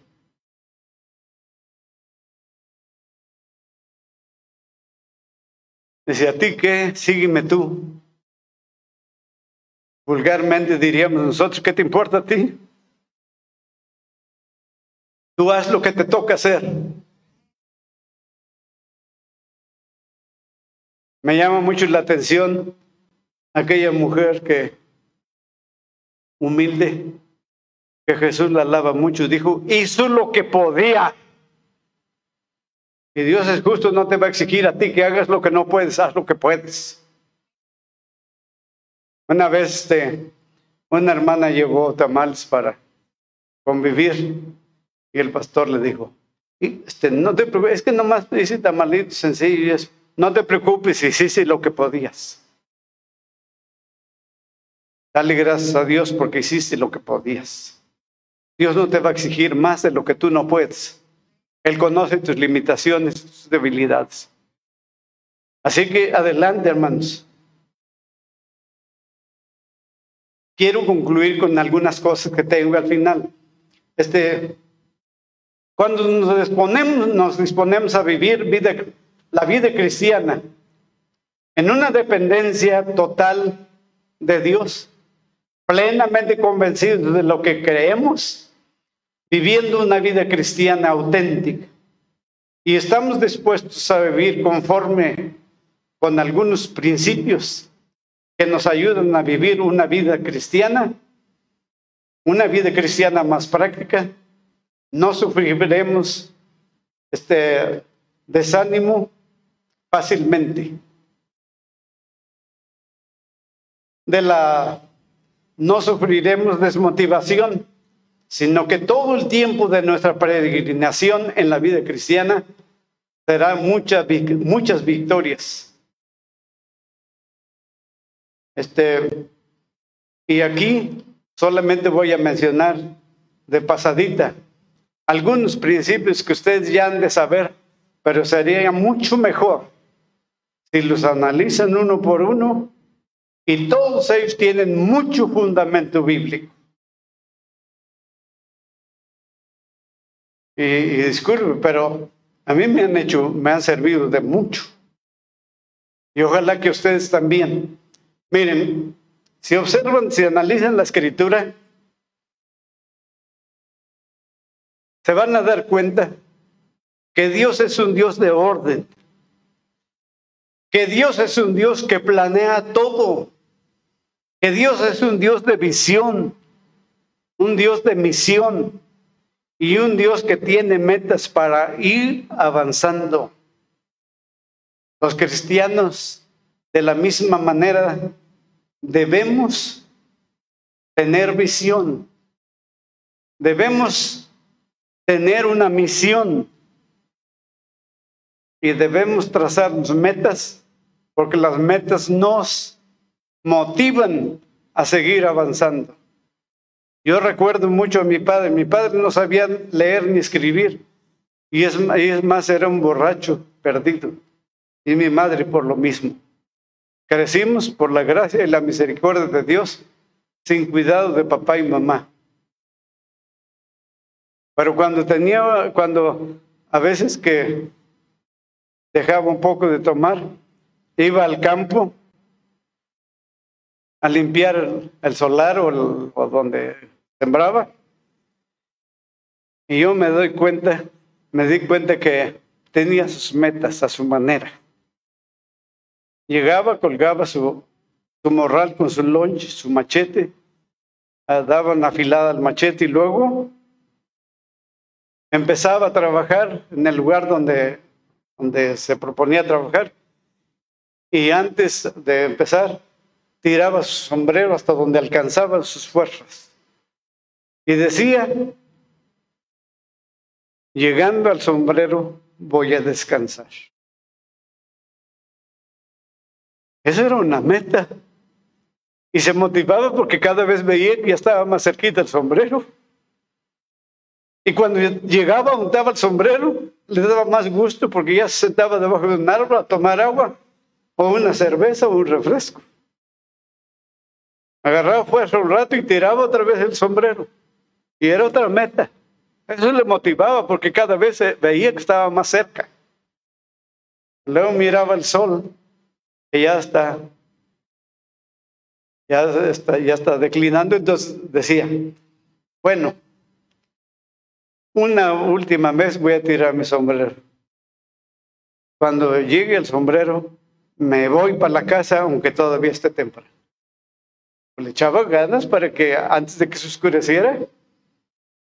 Dice, ¿a ti qué? Sígueme tú. Vulgarmente diríamos nosotros, ¿qué te importa a ti? Tú haz lo que te toca hacer. Me llama mucho la atención aquella mujer que, humilde, que Jesús la alaba mucho, dijo, hizo lo que podía. Y Dios es justo, no te va a exigir a ti que hagas lo que no puedes, haz lo que puedes. Una vez este, una hermana llevó tamales para convivir y el pastor le dijo, este, no te es que nomás dice tamalitos sencillos, no te preocupes, hiciste lo que podías. Dale gracias a Dios porque hiciste lo que podías. Dios no te va a exigir más de lo que tú no puedes. Él conoce tus limitaciones, tus debilidades. Así que adelante, hermanos. Quiero concluir con algunas cosas que tengo al final. Este, cuando nos disponemos, nos disponemos a vivir vida, la vida cristiana en una dependencia total de Dios, plenamente convencidos de lo que creemos, viviendo una vida cristiana auténtica. Y estamos dispuestos a vivir conforme con algunos principios que nos ayudan a vivir una vida cristiana, una vida cristiana más práctica. No sufriremos este desánimo fácilmente. De la no sufriremos desmotivación sino que todo el tiempo de nuestra peregrinación en la vida cristiana será muchas, muchas victorias. Este, y aquí solamente voy a mencionar de pasadita algunos principios que ustedes ya han de saber, pero sería mucho mejor si los analizan uno por uno y todos ellos tienen mucho fundamento bíblico. Y, disculpe, pero a mí me han hecho, me han servido de mucho. Y ojalá que ustedes también. Miren, si observan, si analizan la escritura, se van a dar cuenta que Dios es un Dios de orden, que Dios es un Dios que planea todo, que Dios es un Dios de visión, un Dios de misión, y un Dios que tiene metas para ir avanzando. Los cristianos, de la misma manera, debemos tener visión, debemos tener una misión. y debemos trazarnos metas porque las metas nos motivan a seguir avanzando. Yo recuerdo mucho a mi padre, mi padre no sabía leer ni escribir y es, más, era un borracho perdido y mi madre por lo mismo. Crecimos por la gracia y la misericordia de Dios sin cuidado de papá y mamá. Pero cuando tenía, cuando a veces que dejaba un poco de tomar, iba al campo a limpiar el, solar o, donde sembraba. Y yo me doy cuenta, me di cuenta que tenía sus metas a su manera. Llegaba, colgaba su, su morral con su lonche, su machete, ah, daba una afilada al machete y luego empezaba a trabajar en el lugar donde, donde se proponía trabajar. Y antes de empezar, tiraba su sombrero hasta donde alcanzaban sus fuerzas. Y decía, llegando al sombrero, voy a descansar. Esa era una meta. Y se motivaba porque cada vez veía que ya estaba más cerquita el sombrero. Y cuando llegaba, untaba el sombrero, le daba más gusto porque ya se sentaba debajo de un árbol a tomar agua, o una cerveza, o un refresco. Agarraba fuerza un rato y tiraba otra vez el sombrero. Y era otra meta. Eso le motivaba porque cada vez veía que estaba más cerca. Luego miraba el sol que ya está, ya está, ya está declinando, entonces decía, bueno, una última vez voy a tirar mi sombrero. Cuando llegue el sombrero, me voy para la casa, aunque todavía esté temprano. Le echaba ganas para que antes de que se oscureciera,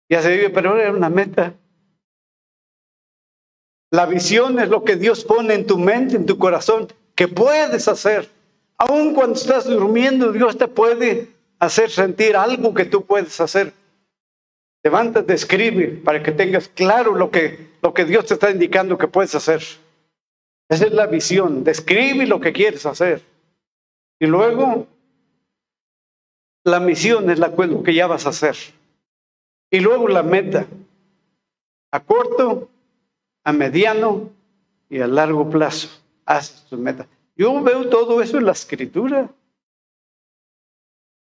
ya se vive, pero era una meta. La visión es lo que Dios pone en tu mente, en tu corazón que puedes hacer. Aun cuando estás durmiendo, Dios te puede hacer sentir algo que tú puedes hacer. Levántate, escribe para que tengas claro lo que, lo que Dios te está indicando que puedes hacer. Esa es la visión. Describe lo que quieres hacer. Y luego, la misión es la, lo que ya vas a hacer. Y luego la meta. A corto, a mediano y a largo plazo haces tus metas. Yo veo todo eso en la escritura.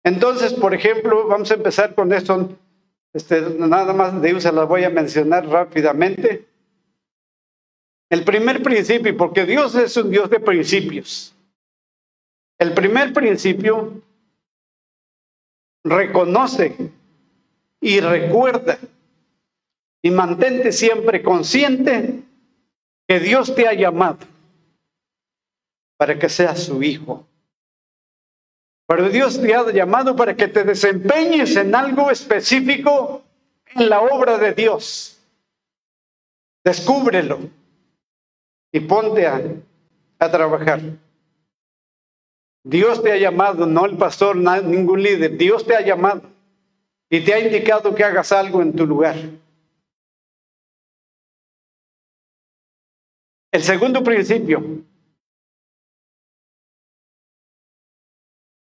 Entonces, por ejemplo, vamos a empezar con esto. Este, nada más de ellos se las voy a mencionar rápidamente. El primer principio, porque Dios es un Dios de principios. El primer principio reconoce y recuerda y mantente siempre consciente que Dios te ha llamado para que seas su hijo. Pero Dios te ha llamado para que te desempeñes en algo específico en la obra de Dios. Descúbrelo y ponte a, a trabajar. Dios te ha llamado, no el pastor, ningún líder. Dios te ha llamado y te ha indicado que hagas algo en tu lugar. El segundo principio,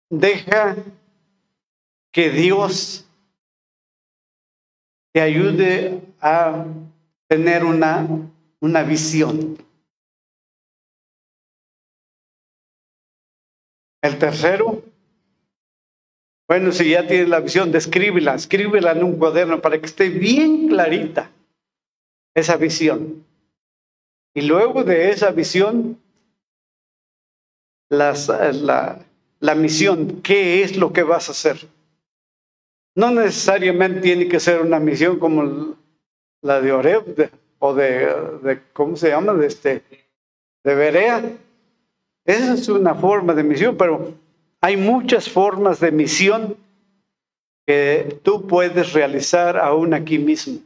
Deja que Dios te ayude a tener una, una visión. El tercero, bueno, si ya tienes la visión, descríbela, escríbela en un cuaderno para que esté bien clarita esa visión. Y luego de esa visión, la, la misión, qué es lo que vas a hacer. No necesariamente tiene que ser una misión como la de Oreb o de, ¿cómo se llama? De, este, de Berea. Esa es una forma de misión, pero hay muchas formas de misión que tú puedes realizar aún aquí mismo.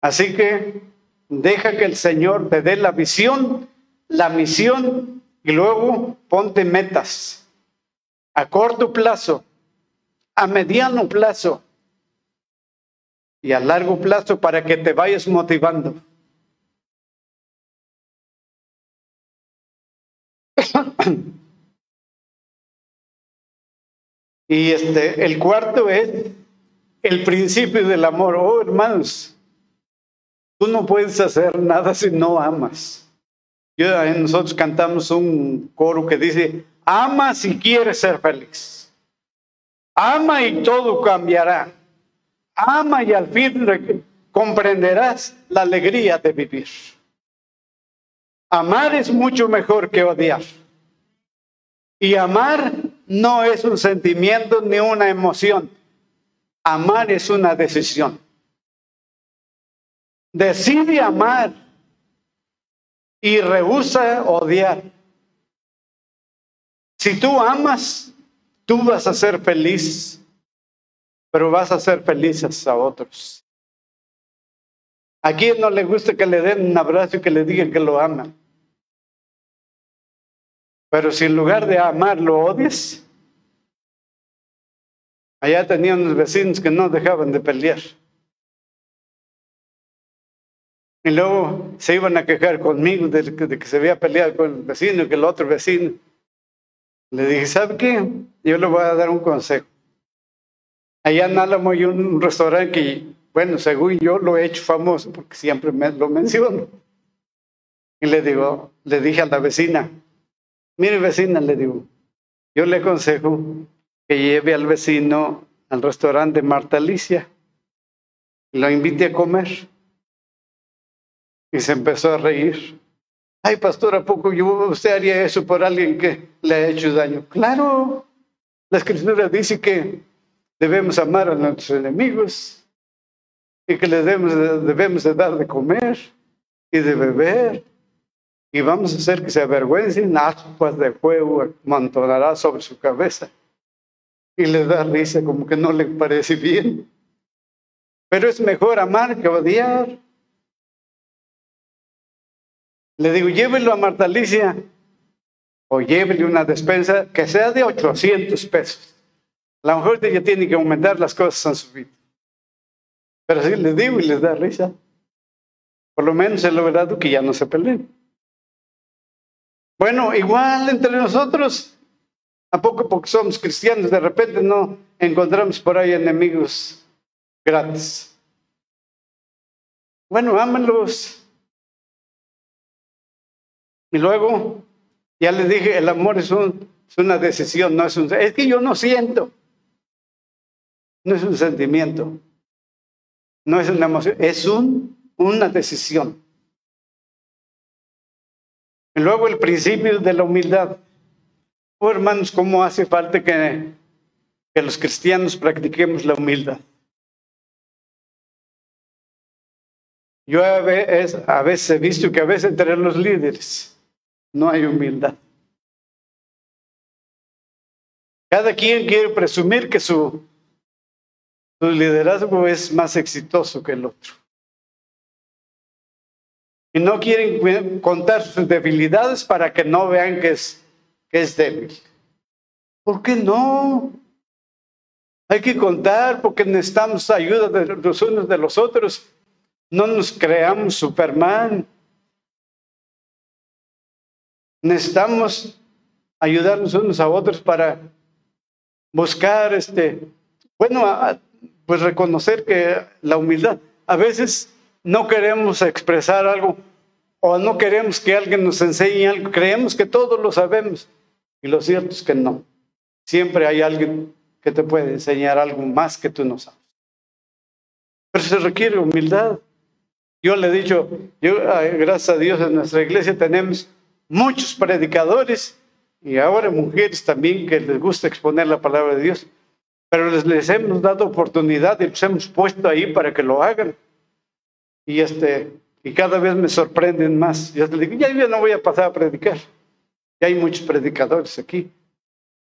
Así que deja que el Señor te dé la visión, la misión y luego ponte metas a corto plazo, a mediano plazo y a largo plazo para que te vayas motivando. y este, el cuarto es el principio del amor. Oh, hermanos, tú no puedes hacer nada si no amas. Yo, nosotros cantamos un coro que dice, ama si quieres ser feliz. Ama y todo cambiará. Ama y al fin comprenderás la alegría de vivir. Amar es mucho mejor que odiar. Y amar no es un sentimiento ni una emoción. Amar es una decisión. Decide amar y rehúsa odiar. Si tú amas, tú vas a ser feliz, pero vas a ser felices a otros. ¿A quién no le gusta que le den un abrazo y que le digan que lo aman? Pero si en lugar de amar lo odias, allá tenían unos vecinos que no dejaban de pelear. Y luego se iban a quejar conmigo de que, se había peleado con el vecino y que el otro vecino. Le dije, ¿sabe qué? Yo le voy a dar un consejo. Allá en Álamo hay un restaurante que, bueno, según yo lo he hecho famoso porque siempre me lo menciono. Y le digo, le dije a la vecina, Mire, vecina, le digo, yo le aconsejo que lleve al vecino al restaurante Marta Alicia y lo invite a comer. Y se empezó a reír. Ay, pastor, ¿a poco yo, usted haría eso por alguien que le ha hecho daño? Claro, la escritura dice que debemos amar a nuestros enemigos y que les debemos, debemos de dar de comer y de beber y vamos a hacer que se avergüencen, aspas de fuego amontonará sobre su cabeza. Y le da risa como que no le parece bien. Pero es mejor amar que odiar. Le digo, llévelo a Marta Alicia o llévele una despensa que sea de 800 pesos. A lo mejor ella tiene que aumentar las cosas en su vida. Pero así les digo y les da risa. Por lo menos he logrado que ya no se peleen. Bueno, igual entre nosotros, a poco porque somos cristianos, de repente no encontramos por ahí enemigos gratis. Bueno, ámenlos. Y luego, ya les dije, el amor es, es una decisión, no es un... Es que yo no siento. No es un sentimiento. No es una emoción, es un, una decisión. Luego el principio de la humildad. Oh, hermanos, ¿cómo hace falta que, que los cristianos practiquemos la humildad? Yo a veces, a veces he visto que a veces entre los líderes no hay humildad. Cada quien quiere presumir que su, su liderazgo es más exitoso que el otro y no quieren contar sus debilidades para que no vean que es, que es débil. ¿Por qué no? Hay que contar porque necesitamos ayuda de los unos de los otros. No nos creamos Superman. Necesitamos ayudarnos unos a otros para buscar este, bueno, pues reconocer que la humildad a veces no queremos expresar algo o no queremos que alguien nos enseñe algo, creemos que todos lo sabemos y lo cierto es que no. Siempre hay alguien que te puede enseñar algo más que tú no sabes. Pero se requiere humildad. Yo le he dicho, yo, gracias a Dios en nuestra iglesia tenemos muchos predicadores y ahora mujeres también que les gusta exponer la palabra de Dios, pero les, les hemos dado oportunidad y los hemos puesto ahí para que lo hagan. Y, este, y cada vez me sorprenden más. Yo le digo, ya no voy a pasar a predicar. Ya hay muchos predicadores aquí.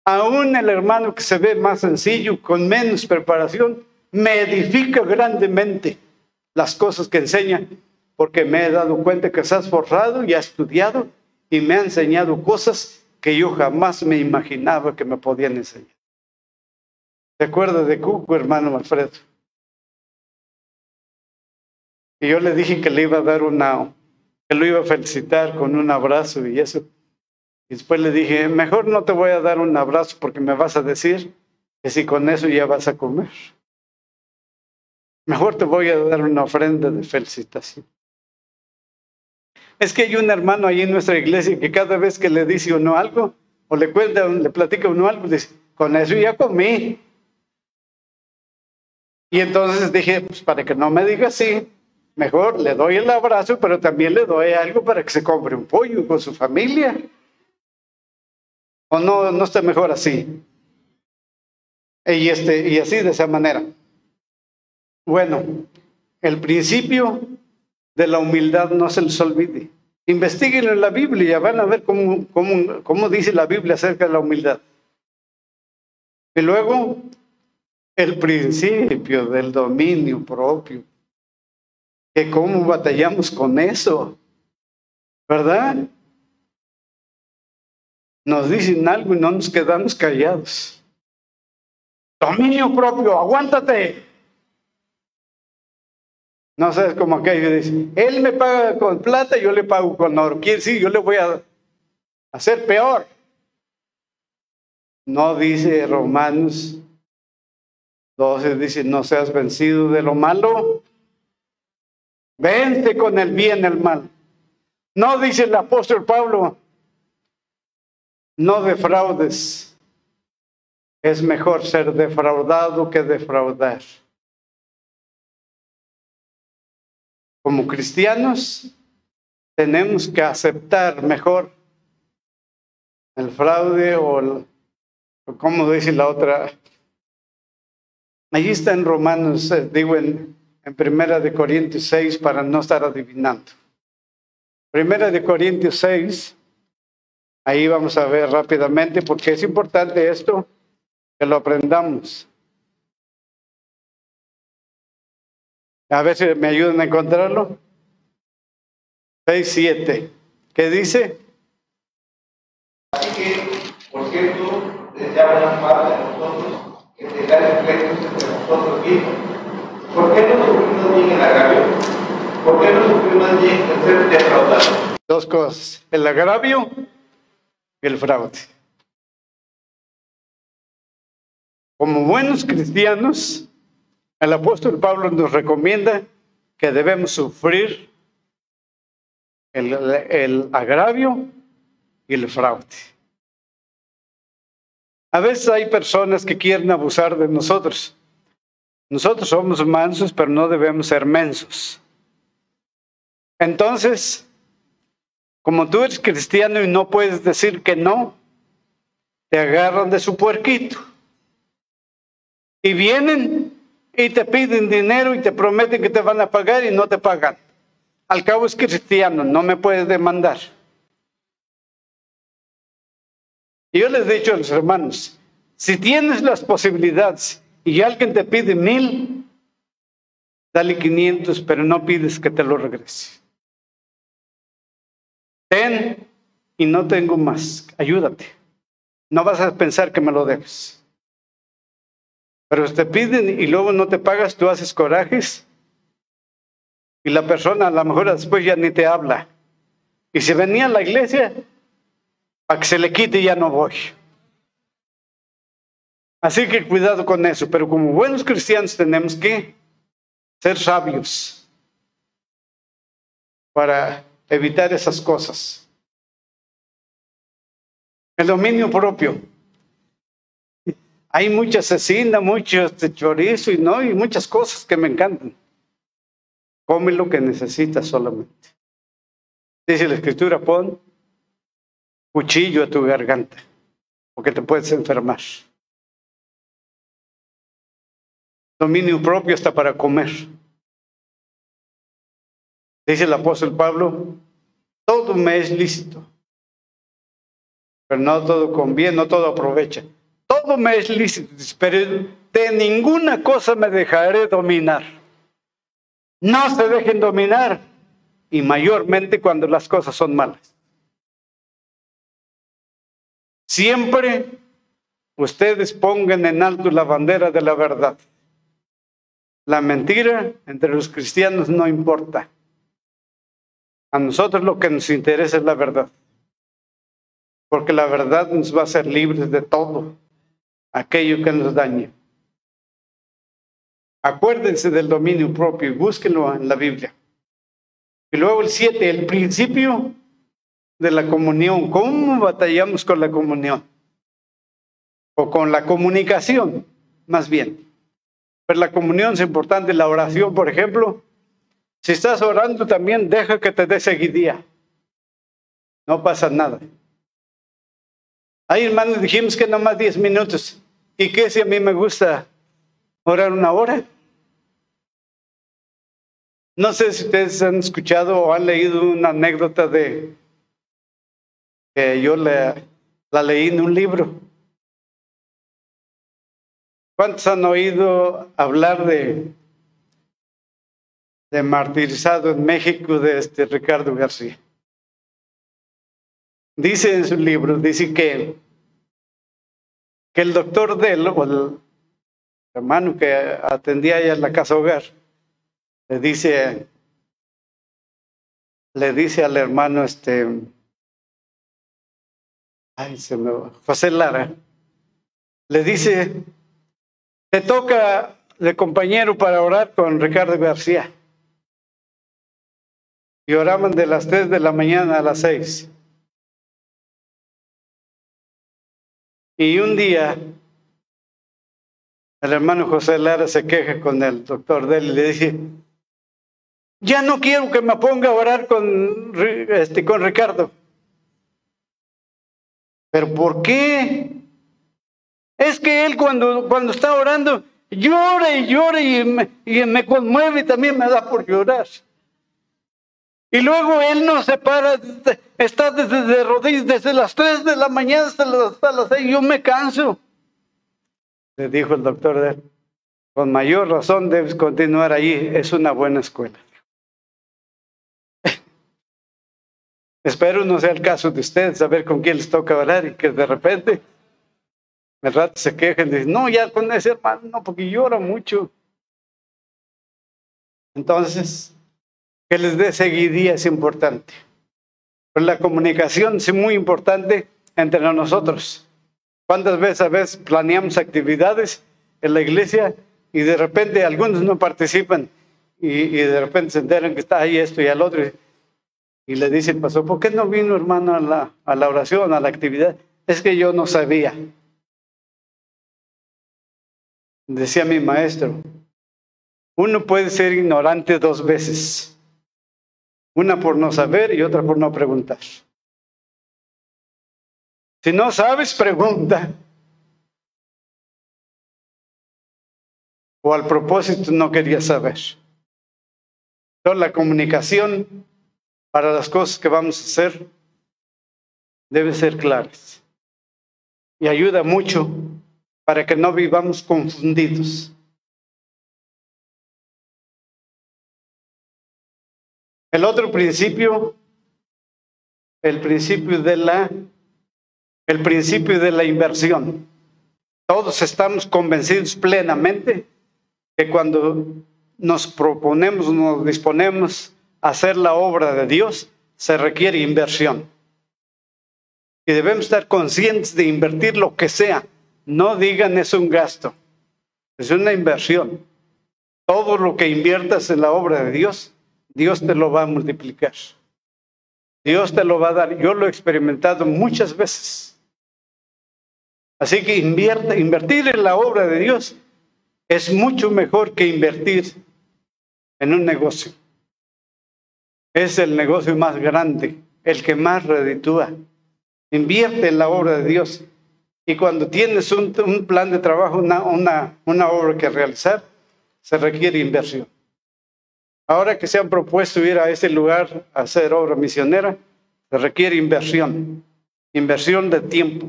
Aún el hermano que se ve más sencillo, con menos preparación, me edifica grandemente las cosas que enseña, porque me he dado cuenta que se ha esforzado y ha estudiado y me ha enseñado cosas que yo jamás me imaginaba que me podían enseñar. ¿Se acuerda de Cuco, hermano Alfredo? Y yo le dije que le iba a dar una, que lo iba a felicitar con un abrazo y eso. Y después le dije, mejor no te voy a dar un abrazo porque me vas a decir que si con eso ya vas a comer. Mejor te voy a dar una ofrenda de felicitación. Es que hay un hermano ahí en nuestra iglesia que cada vez que le dice uno algo, o le cuenta, le platica uno algo, dice, con eso ya comí. Y entonces dije, pues para que no me diga así, mejor le doy el abrazo, pero también le doy algo para que se compre un pollo con su familia. ¿O no, no está mejor así? Y, este, y así de esa manera. Bueno, el principio de la humildad no se les olvide. Investiguen en la Biblia, van a ver cómo, cómo, cómo dice la Biblia acerca de la humildad. Y luego, el principio del dominio propio. Que cómo batallamos con eso, ¿verdad? Nos dicen algo y no nos quedamos callados. Dominio propio, aguántate. No sabes como aquello dice, él me paga con plata, yo le pago con oro. Quiere decir, yo le voy a hacer peor. No dice Romanos 12, dice, no seas vencido de lo malo. Vence con el bien el mal. No dice el apóstol Pablo, no defraudes. Es mejor ser defraudado que defraudar. Como cristianos tenemos que aceptar mejor el fraude o, el, como dice la otra. Allí está en Romanos, eh, digo en, en Primera de Corintios 6 para no estar adivinando. Primera de Corintios 6, ahí vamos a ver rápidamente porque es importante esto que lo aprendamos. A ver si me ayudan a encontrarlo. 6, 7. ¿Qué dice? Así que, por cierto, deseamos más de nosotros Dos cosas, el agravio y el fraude. Como buenos cristianos, el apóstol Pablo nos recomienda que debemos sufrir el, el agravio y el fraude. A veces hay personas que quieren abusar de nosotros. Nosotros somos mansos, pero no debemos ser mensos. Entonces, como tú eres cristiano y no puedes decir que no, te agarran de su puerquito. Y vienen y te piden dinero y te prometen que te van a pagar y no te pagan. Al cabo es cristiano, no me puedes demandar. Y yo les he dicho a los hermanos, si tienes las posibilidades y alguien te pide mil, dale 500, pero no pides que te lo regrese. Ten y no tengo más, ayúdate. No vas a pensar que me lo debes. Pero te piden y luego no te pagas, tú haces corajes. Y la persona a lo mejor después ya ni te habla. Y si venía a la iglesia, para que se le quite ya no voy. Así que cuidado con eso. Pero como buenos cristianos tenemos que ser sabios para evitar esas cosas. El dominio propio. Hay mucha cecina, mucho este chorizo y no, y muchas cosas que me encantan. Come lo que necesitas solamente. Dice la escritura, pon cuchillo a tu garganta, porque te puedes enfermar. Dominio propio está para comer. Dice el apóstol Pablo, todo me es lícito, pero no todo conviene, no todo aprovecha todo me es lícito, pero de ninguna cosa me dejaré dominar. No se dejen dominar, y mayormente cuando las cosas son malas. Siempre ustedes pongan en alto la bandera de la verdad. La mentira entre los cristianos no importa. A nosotros lo que nos interesa es la verdad. porque la verdad nos va a hacer libres de todo aquello que nos dañe. Acuérdense del dominio propio y búsquenlo en la Biblia. Y luego el 7, el principio de la comunión. ¿Cómo batallamos con la comunión? O con la comunicación, más bien. Pero la comunión es importante, la oración, por ejemplo. Si estás orando también, deja que te dé seguidía. No pasa nada. Ahí, hermanos, dijimos que nomás 10 minutos. ¿Y qué si a mí me gusta orar una hora? No sé si ustedes han escuchado o han leído una anécdota de que yo la leí en un libro. ¿Cuántos han oído hablar de, de martirizado en México de este Ricardo García? Dice en su libro, dice que, que el doctor de él, o el hermano que atendía allá en la casa hogar, le dice, le dice al hermano este, ay, se me José Lara, le dice, te toca de compañero para orar con Ricardo García. Y oraban de las tres de la mañana a las seis. Y un día el hermano José Lara se queja con el doctor de él y le dice, ya no quiero que me ponga a orar con, este, con Ricardo. ¿Pero por qué? Es que él cuando, cuando está orando llora y llora y me, y me conmueve y también me da por llorar. Y luego él no se para, está desde de rodillas desde las 3 de la mañana hasta las, hasta las 6. Yo me canso. Le dijo el doctor, con mayor razón debes continuar allí, es una buena escuela. Espero no sea el caso de ustedes, saber con quién les toca orar y que de repente el rato se quejen y dicen, no, ya con ese hermano, no, porque llora mucho. Entonces, que les dé seguidía es importante. Pero la comunicación es muy importante entre nosotros. ¿Cuántas veces a veces planeamos actividades en la iglesia y de repente algunos no participan y, y de repente se enteran que está ahí esto y al otro? Y le dice el pastor, ¿por qué no vino hermano a la, a la oración, a la actividad? Es que yo no sabía. Decía mi maestro, uno puede ser ignorante dos veces. Una por no saber y otra por no preguntar. Si no sabes, pregunta. O al propósito no quería saber. Entonces la comunicación para las cosas que vamos a hacer debe ser claras. Y ayuda mucho para que no vivamos confundidos. El otro principio, el principio de la el principio de la inversión. Todos estamos convencidos plenamente que cuando nos proponemos, nos disponemos hacer la obra de Dios, se requiere inversión. Y debemos estar conscientes de invertir lo que sea. No digan es un gasto, es una inversión. Todo lo que inviertas en la obra de Dios, Dios te lo va a multiplicar. Dios te lo va a dar. Yo lo he experimentado muchas veces. Así que invierte, invertir en la obra de Dios es mucho mejor que invertir en un negocio es el negocio más grande, el que más reditúa. Invierte en la obra de Dios. Y cuando tienes un, plan de trabajo, una, obra que realizar, se requiere inversión. Ahora que se han propuesto ir a ese lugar a hacer obra misionera, se requiere inversión, inversión de tiempo,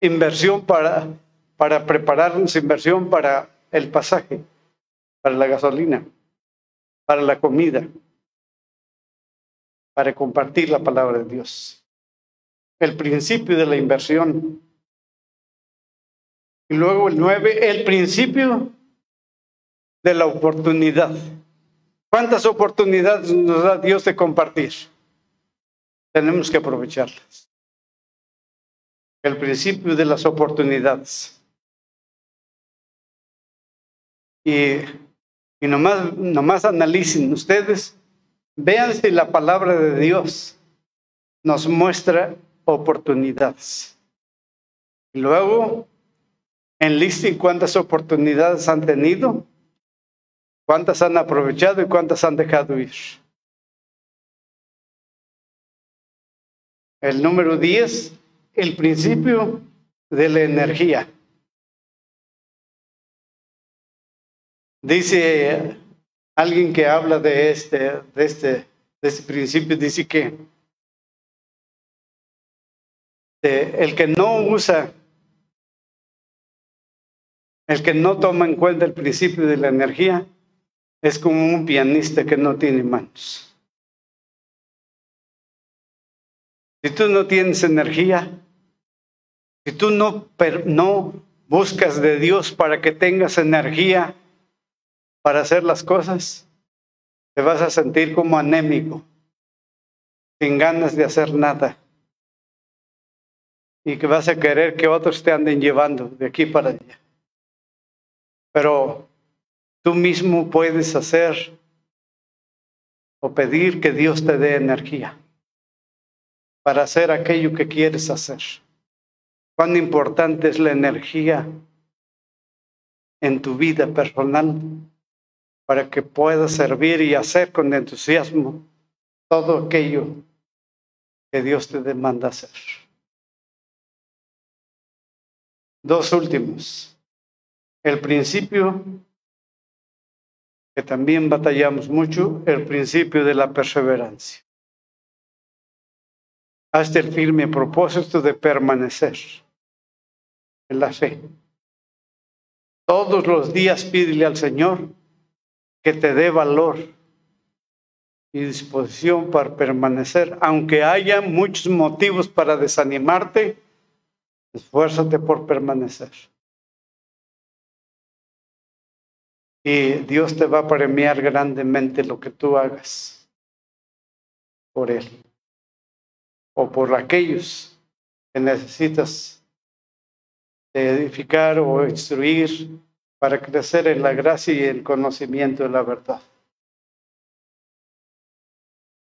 inversión para, para prepararnos, inversión para el pasaje, para la gasolina, para la comida, para compartir la palabra de Dios. El principio de la inversión. Y luego el nueve, el principio de la oportunidad. ¿Cuántas oportunidades nos da Dios de compartir? Tenemos que aprovecharlas. el principio de las oportunidades. Y, y nomás, nomás analicen ustedes, vean si la palabra de Dios nos muestra oportunidades. Luego, enlisten cuántas oportunidades han tenido, cuántas han aprovechado y cuántas han dejado ir. El número 10, el principio de la energía. Dice alguien que habla de este, de este, de este principio, dice que el que no usa, el que no toma en cuenta el principio de la energía, es como un pianista que no tiene manos. Si tú no tienes energía, si tú no, no buscas de Dios para que tengas energía para hacer las cosas, te vas a sentir como anémico, sin ganas de hacer nada. Y que vas a querer que otros te anden llevando de aquí para allá. Pero tú mismo puedes hacer o pedir que Dios te dé energía para hacer aquello que quieres hacer. Cuán importante es la energía en tu vida personal para que puedas servir y hacer con entusiasmo todo aquello que Dios te demanda hacer. Dos últimos. El principio, que también batallamos mucho, el principio de la perseverancia hasta el firme propósito de permanecer en la fe. Todos los días pídele al Señor que te dé valor y disposición para permanecer, aunque haya muchos motivos para desanimarte, esfuérzate por permanecer. Y Dios te va a premiar grandemente lo que tú hagas por Él o por aquellos que necesitas edificar o instruir para crecer en la gracia y el conocimiento de la verdad.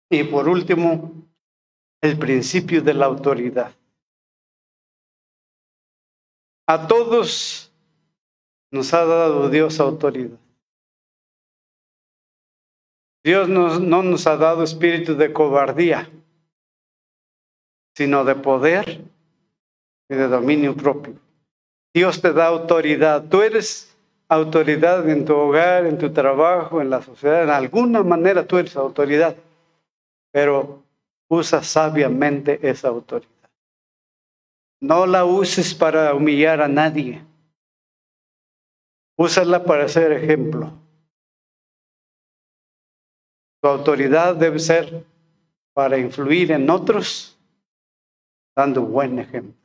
Y por último, el principio de la autoridad. A todos nos ha dado Dios autoridad. Dios no nos ha dado espíritu de cobardía, sino de poder y de dominio propio. Dios te da autoridad. Tú eres autoridad en tu hogar, en tu trabajo, en la sociedad. En alguna manera tú eres autoridad. Pero usa sabiamente esa autoridad. No la uses para humillar a nadie. Úsala para ser ejemplo. Tu autoridad debe ser para influir en otros dando buen ejemplo.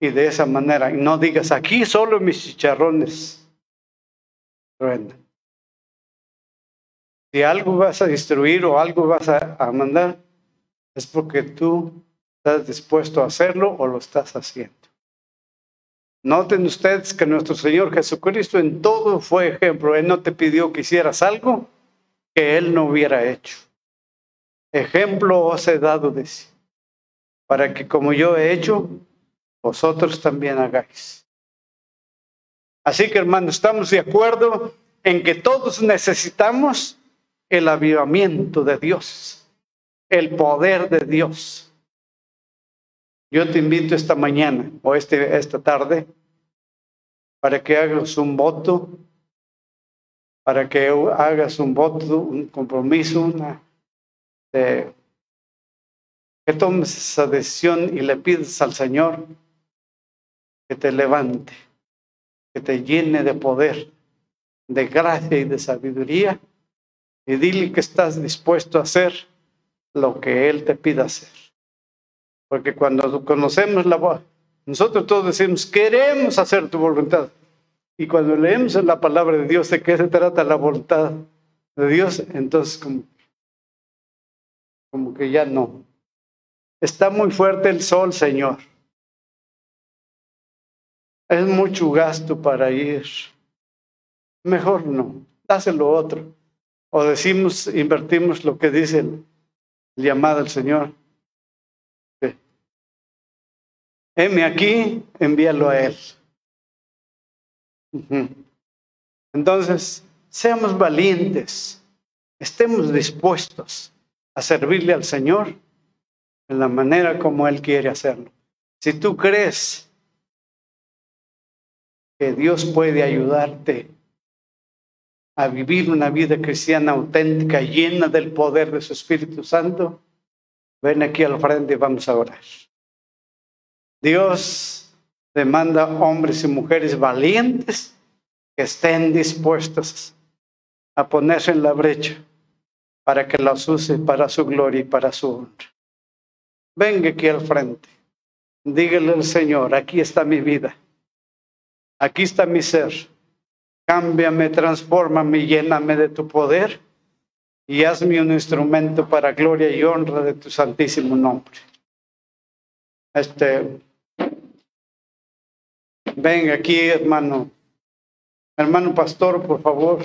Y de esa manera, y no digas aquí solo mis chicharrones Si algo vas a destruir o algo vas a, a mandar, es porque tú estás dispuesto a hacerlo o lo estás haciendo. Noten ustedes que nuestro Señor Jesucristo en todo fue ejemplo. Él no te pidió que hicieras algo que Él no hubiera hecho. Ejemplo os he dado de sí para que como yo he hecho, vosotros también hagáis. Así que hermanos, estamos de acuerdo en que todos necesitamos el avivamiento de Dios, el poder de Dios. Yo te invito esta mañana o este, esta tarde para que hagas un voto, para que hagas un voto, un compromiso, una, que tomes esa decisión y le pides al Señor que te levante, que te llene de poder, de gracia y de sabiduría, y dile que estás dispuesto a hacer lo que Él te pida hacer. Porque cuando conocemos la voz, nosotros todos decimos, queremos hacer tu voluntad. Y cuando leemos en la palabra de Dios de qué se trata la voluntad de Dios, entonces como, como que ya no, Está muy fuerte el sol, Señor. Es mucho gasto para ir. Mejor no, dáselo otro. O decimos, invertimos lo que dice el, llamado del Señor. Heme aquí, envíalo a Él. Entonces, seamos valientes, estemos dispuestos a servirle al Señor en la manera como Él quiere hacerlo. Si tú crees que Dios puede ayudarte a vivir una vida cristiana auténtica, llena del poder de su Espíritu Santo, ven aquí al frente y vamos a orar. Dios demanda hombres y mujeres valientes que estén dispuestos a ponerse en la brecha para que los use para su gloria y para su honra. Venga aquí al frente. Dígale al Señor, aquí está mi vida. Aquí está mi ser Cámbiame, transfórmame, lléname de tu poder y hazme un instrumento para gloria y honra de tu santísimo nombre. Este, ven aquí, hermano. Hermano pastor, por favor,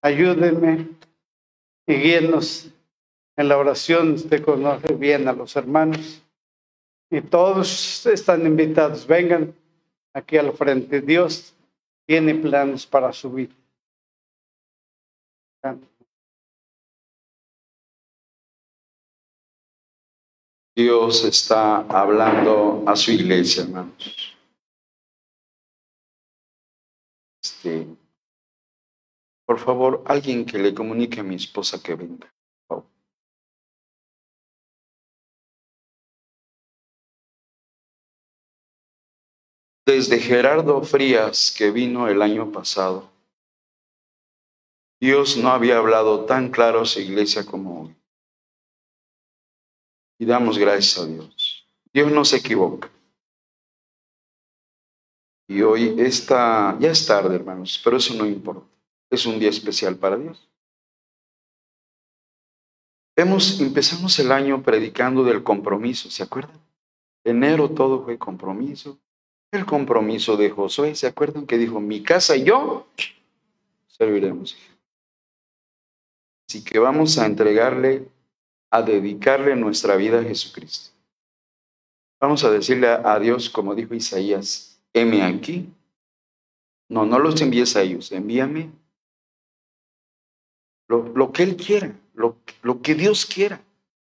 ayúdenme y guíenos en la oración. Usted conoce bien a los hermanos. Y todos están invitados. Vengan aquí al frente. Dios tiene planes para su vida. Dios está hablando a su iglesia, hermanos. Este, por favor, alguien que le comunique a mi esposa que venga. Desde Gerardo Frías, que vino el año pasado, Dios no había hablado tan claro a su iglesia como hoy. Y damos gracias a Dios. Dios no se equivoca. Y hoy está, ya es tarde, hermanos, pero eso no importa. Es un día especial para Dios. Hemos, empezamos el año predicando del compromiso, ¿se acuerdan? Enero todo fue compromiso, el compromiso de Josué. ¿Se acuerdan que dijo, mi casa y yo serviremos? Así que vamos a entregarle, a dedicarle nuestra vida a Jesucristo. Vamos a decirle a Dios, como dijo Isaías, heme aquí. No, no los envíes a ellos, envíame lo, lo que Él quiera, lo, lo que Dios quiera.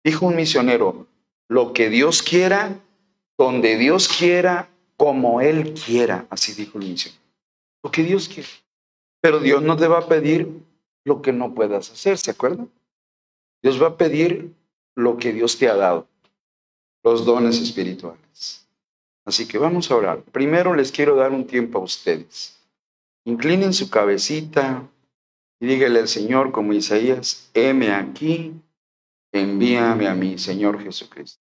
Dijo un misionero, lo que Dios quiera, donde Dios quiera, como Él quiera, así dijo misionero. Lo que Dios quiere. Pero Dios no te va a pedir lo que no puedas hacer, ¿se acuerdan? Dios va a pedir lo que Dios te ha dado, los dones espirituales. Así que vamos a orar. Primero les quiero dar un tiempo a ustedes. Inclinen su cabecita y dígale al Señor como Isaías, heme aquí, envíame a mí, Señor Jesucristo.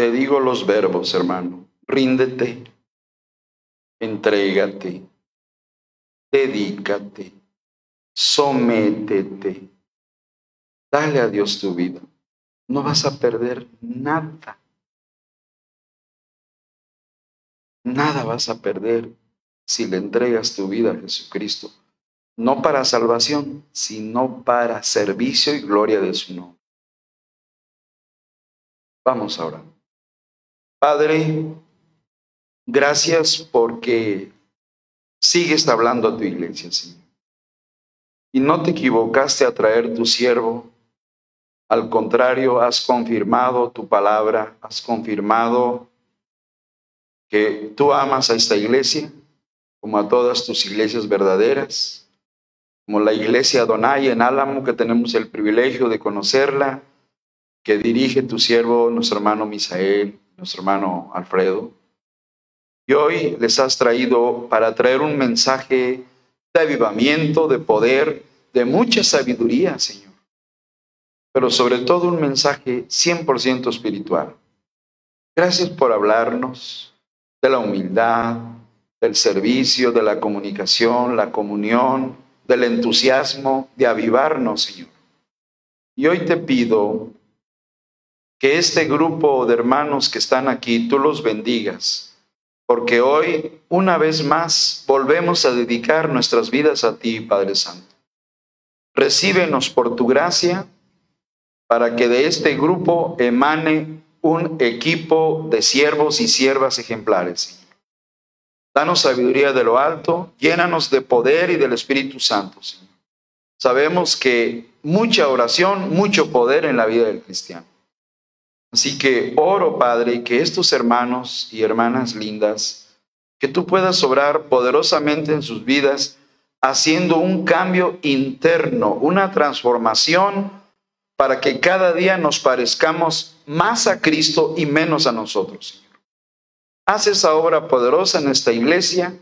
Te digo los verbos, hermano. Ríndete, entrégate, dedícate, sométete. Dale a Dios tu vida. No vas a perder nada. Nada vas a perder si le entregas tu vida a Jesucristo. No para salvación, sino para servicio y gloria de su nombre. Vamos ahora. Padre, gracias porque sigues hablando a tu iglesia, Señor. Y no te equivocaste a traer tu siervo. Al contrario, has confirmado tu palabra, has confirmado que tú amas a esta iglesia como a todas tus iglesias verdaderas, como la iglesia Donay en Álamo, que tenemos el privilegio de conocerla, que dirige tu siervo, nuestro hermano Misael, nuestro hermano Alfredo. Y hoy les has traído para traer un mensaje de avivamiento, de poder, de mucha sabiduría, Señor. Pero sobre todo un mensaje 100% espiritual. Gracias por hablarnos de la humildad, del servicio, de la comunicación, la comunión, del entusiasmo, de avivarnos, Señor. Y hoy te pido que este grupo de hermanos que están aquí, tú los bendigas, porque hoy, una vez más, volvemos a dedicar nuestras vidas a ti, Padre Santo. Recíbenos por tu gracia para que de este grupo emane un equipo de siervos y siervas ejemplares. Danos sabiduría de lo alto, llénanos de poder y del Espíritu Santo, Señor. Sabemos que mucha oración, mucho poder en la vida del cristiano. Así que oro, Padre, que estos hermanos y hermanas lindas, que tú puedas obrar poderosamente en sus vidas, haciendo un cambio interno, una transformación para que cada día nos parezcamos más a Cristo y menos a nosotros, Señor. Haz esa obra poderosa en esta iglesia,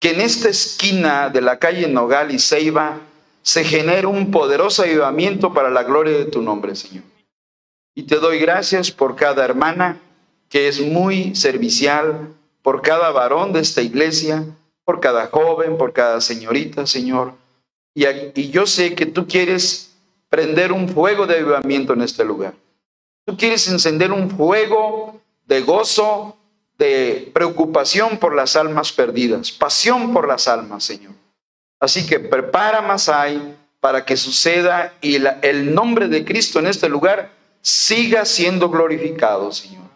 que en esta esquina de la calle Nogal y Ceiba se genere un poderoso avivamiento para la gloria de tu nombre, Señor. Y te doy gracias por cada hermana que es muy servicial, por cada varón de esta iglesia, por cada joven, por cada señorita, Señor. Y, yo sé que tú quieres prender un fuego de avivamiento en este lugar. Tú quieres encender un fuego de gozo, de preocupación por las almas perdidas, pasión por las almas, Señor. Así que prepara más hay para que suceda y el nombre de Cristo en este lugar siga siendo glorificado, Señor.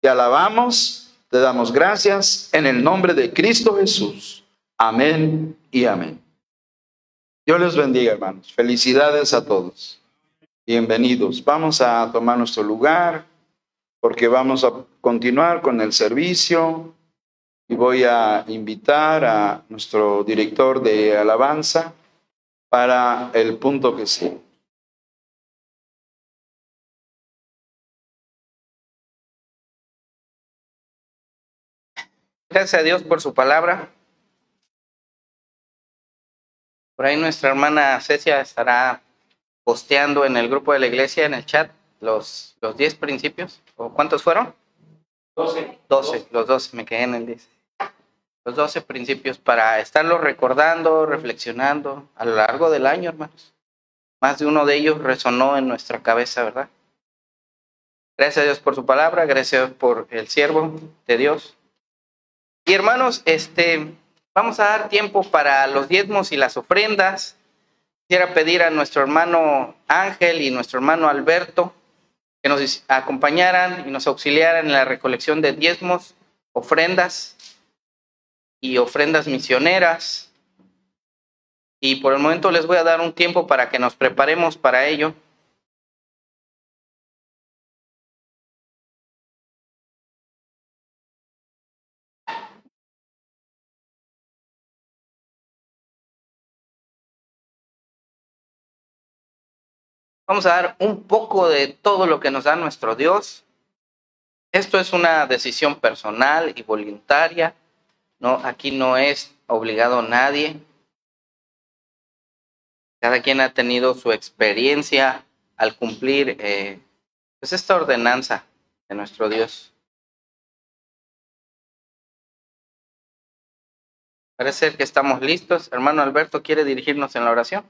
Te alabamos, te damos gracias en el nombre de Cristo Jesús. Amén y amén. Dios les bendiga, hermanos. Felicidades a todos. Bienvenidos. Vamos a tomar nuestro lugar porque vamos a continuar con el servicio y voy a invitar a nuestro director de alabanza para el punto que sigue. Gracias a Dios por su palabra. Por ahí nuestra hermana Cecia estará posteando en el grupo de la iglesia, en el chat, los, los 10 principios. ¿O cuántos fueron? 12. 12, los 12, me quedé en el 10. Los 12 principios para estarlos recordando, reflexionando a lo largo del año, hermanos. Más de uno de ellos resonó en nuestra cabeza, ¿verdad? Gracias a Dios por su palabra, gracias por el siervo de Dios. Y hermanos, este, vamos a dar tiempo para los diezmos y las ofrendas. Quisiera pedir a nuestro hermano Ángel y nuestro hermano Alberto que nos acompañaran y nos auxiliaran en la recolección de diezmos, ofrendas y ofrendas misioneras. Y por el momento les voy a dar un tiempo para que nos preparemos para ello. Vamos a dar un poco de todo lo que nos da nuestro Dios. Esto es una decisión personal y voluntaria. No, aquí no es obligado nadie. Cada quien ha tenido su experiencia al cumplir eh, pues esta ordenanza de nuestro Dios. Parece que estamos listos. Hermano Alberto, ¿quiere dirigirnos en la oración?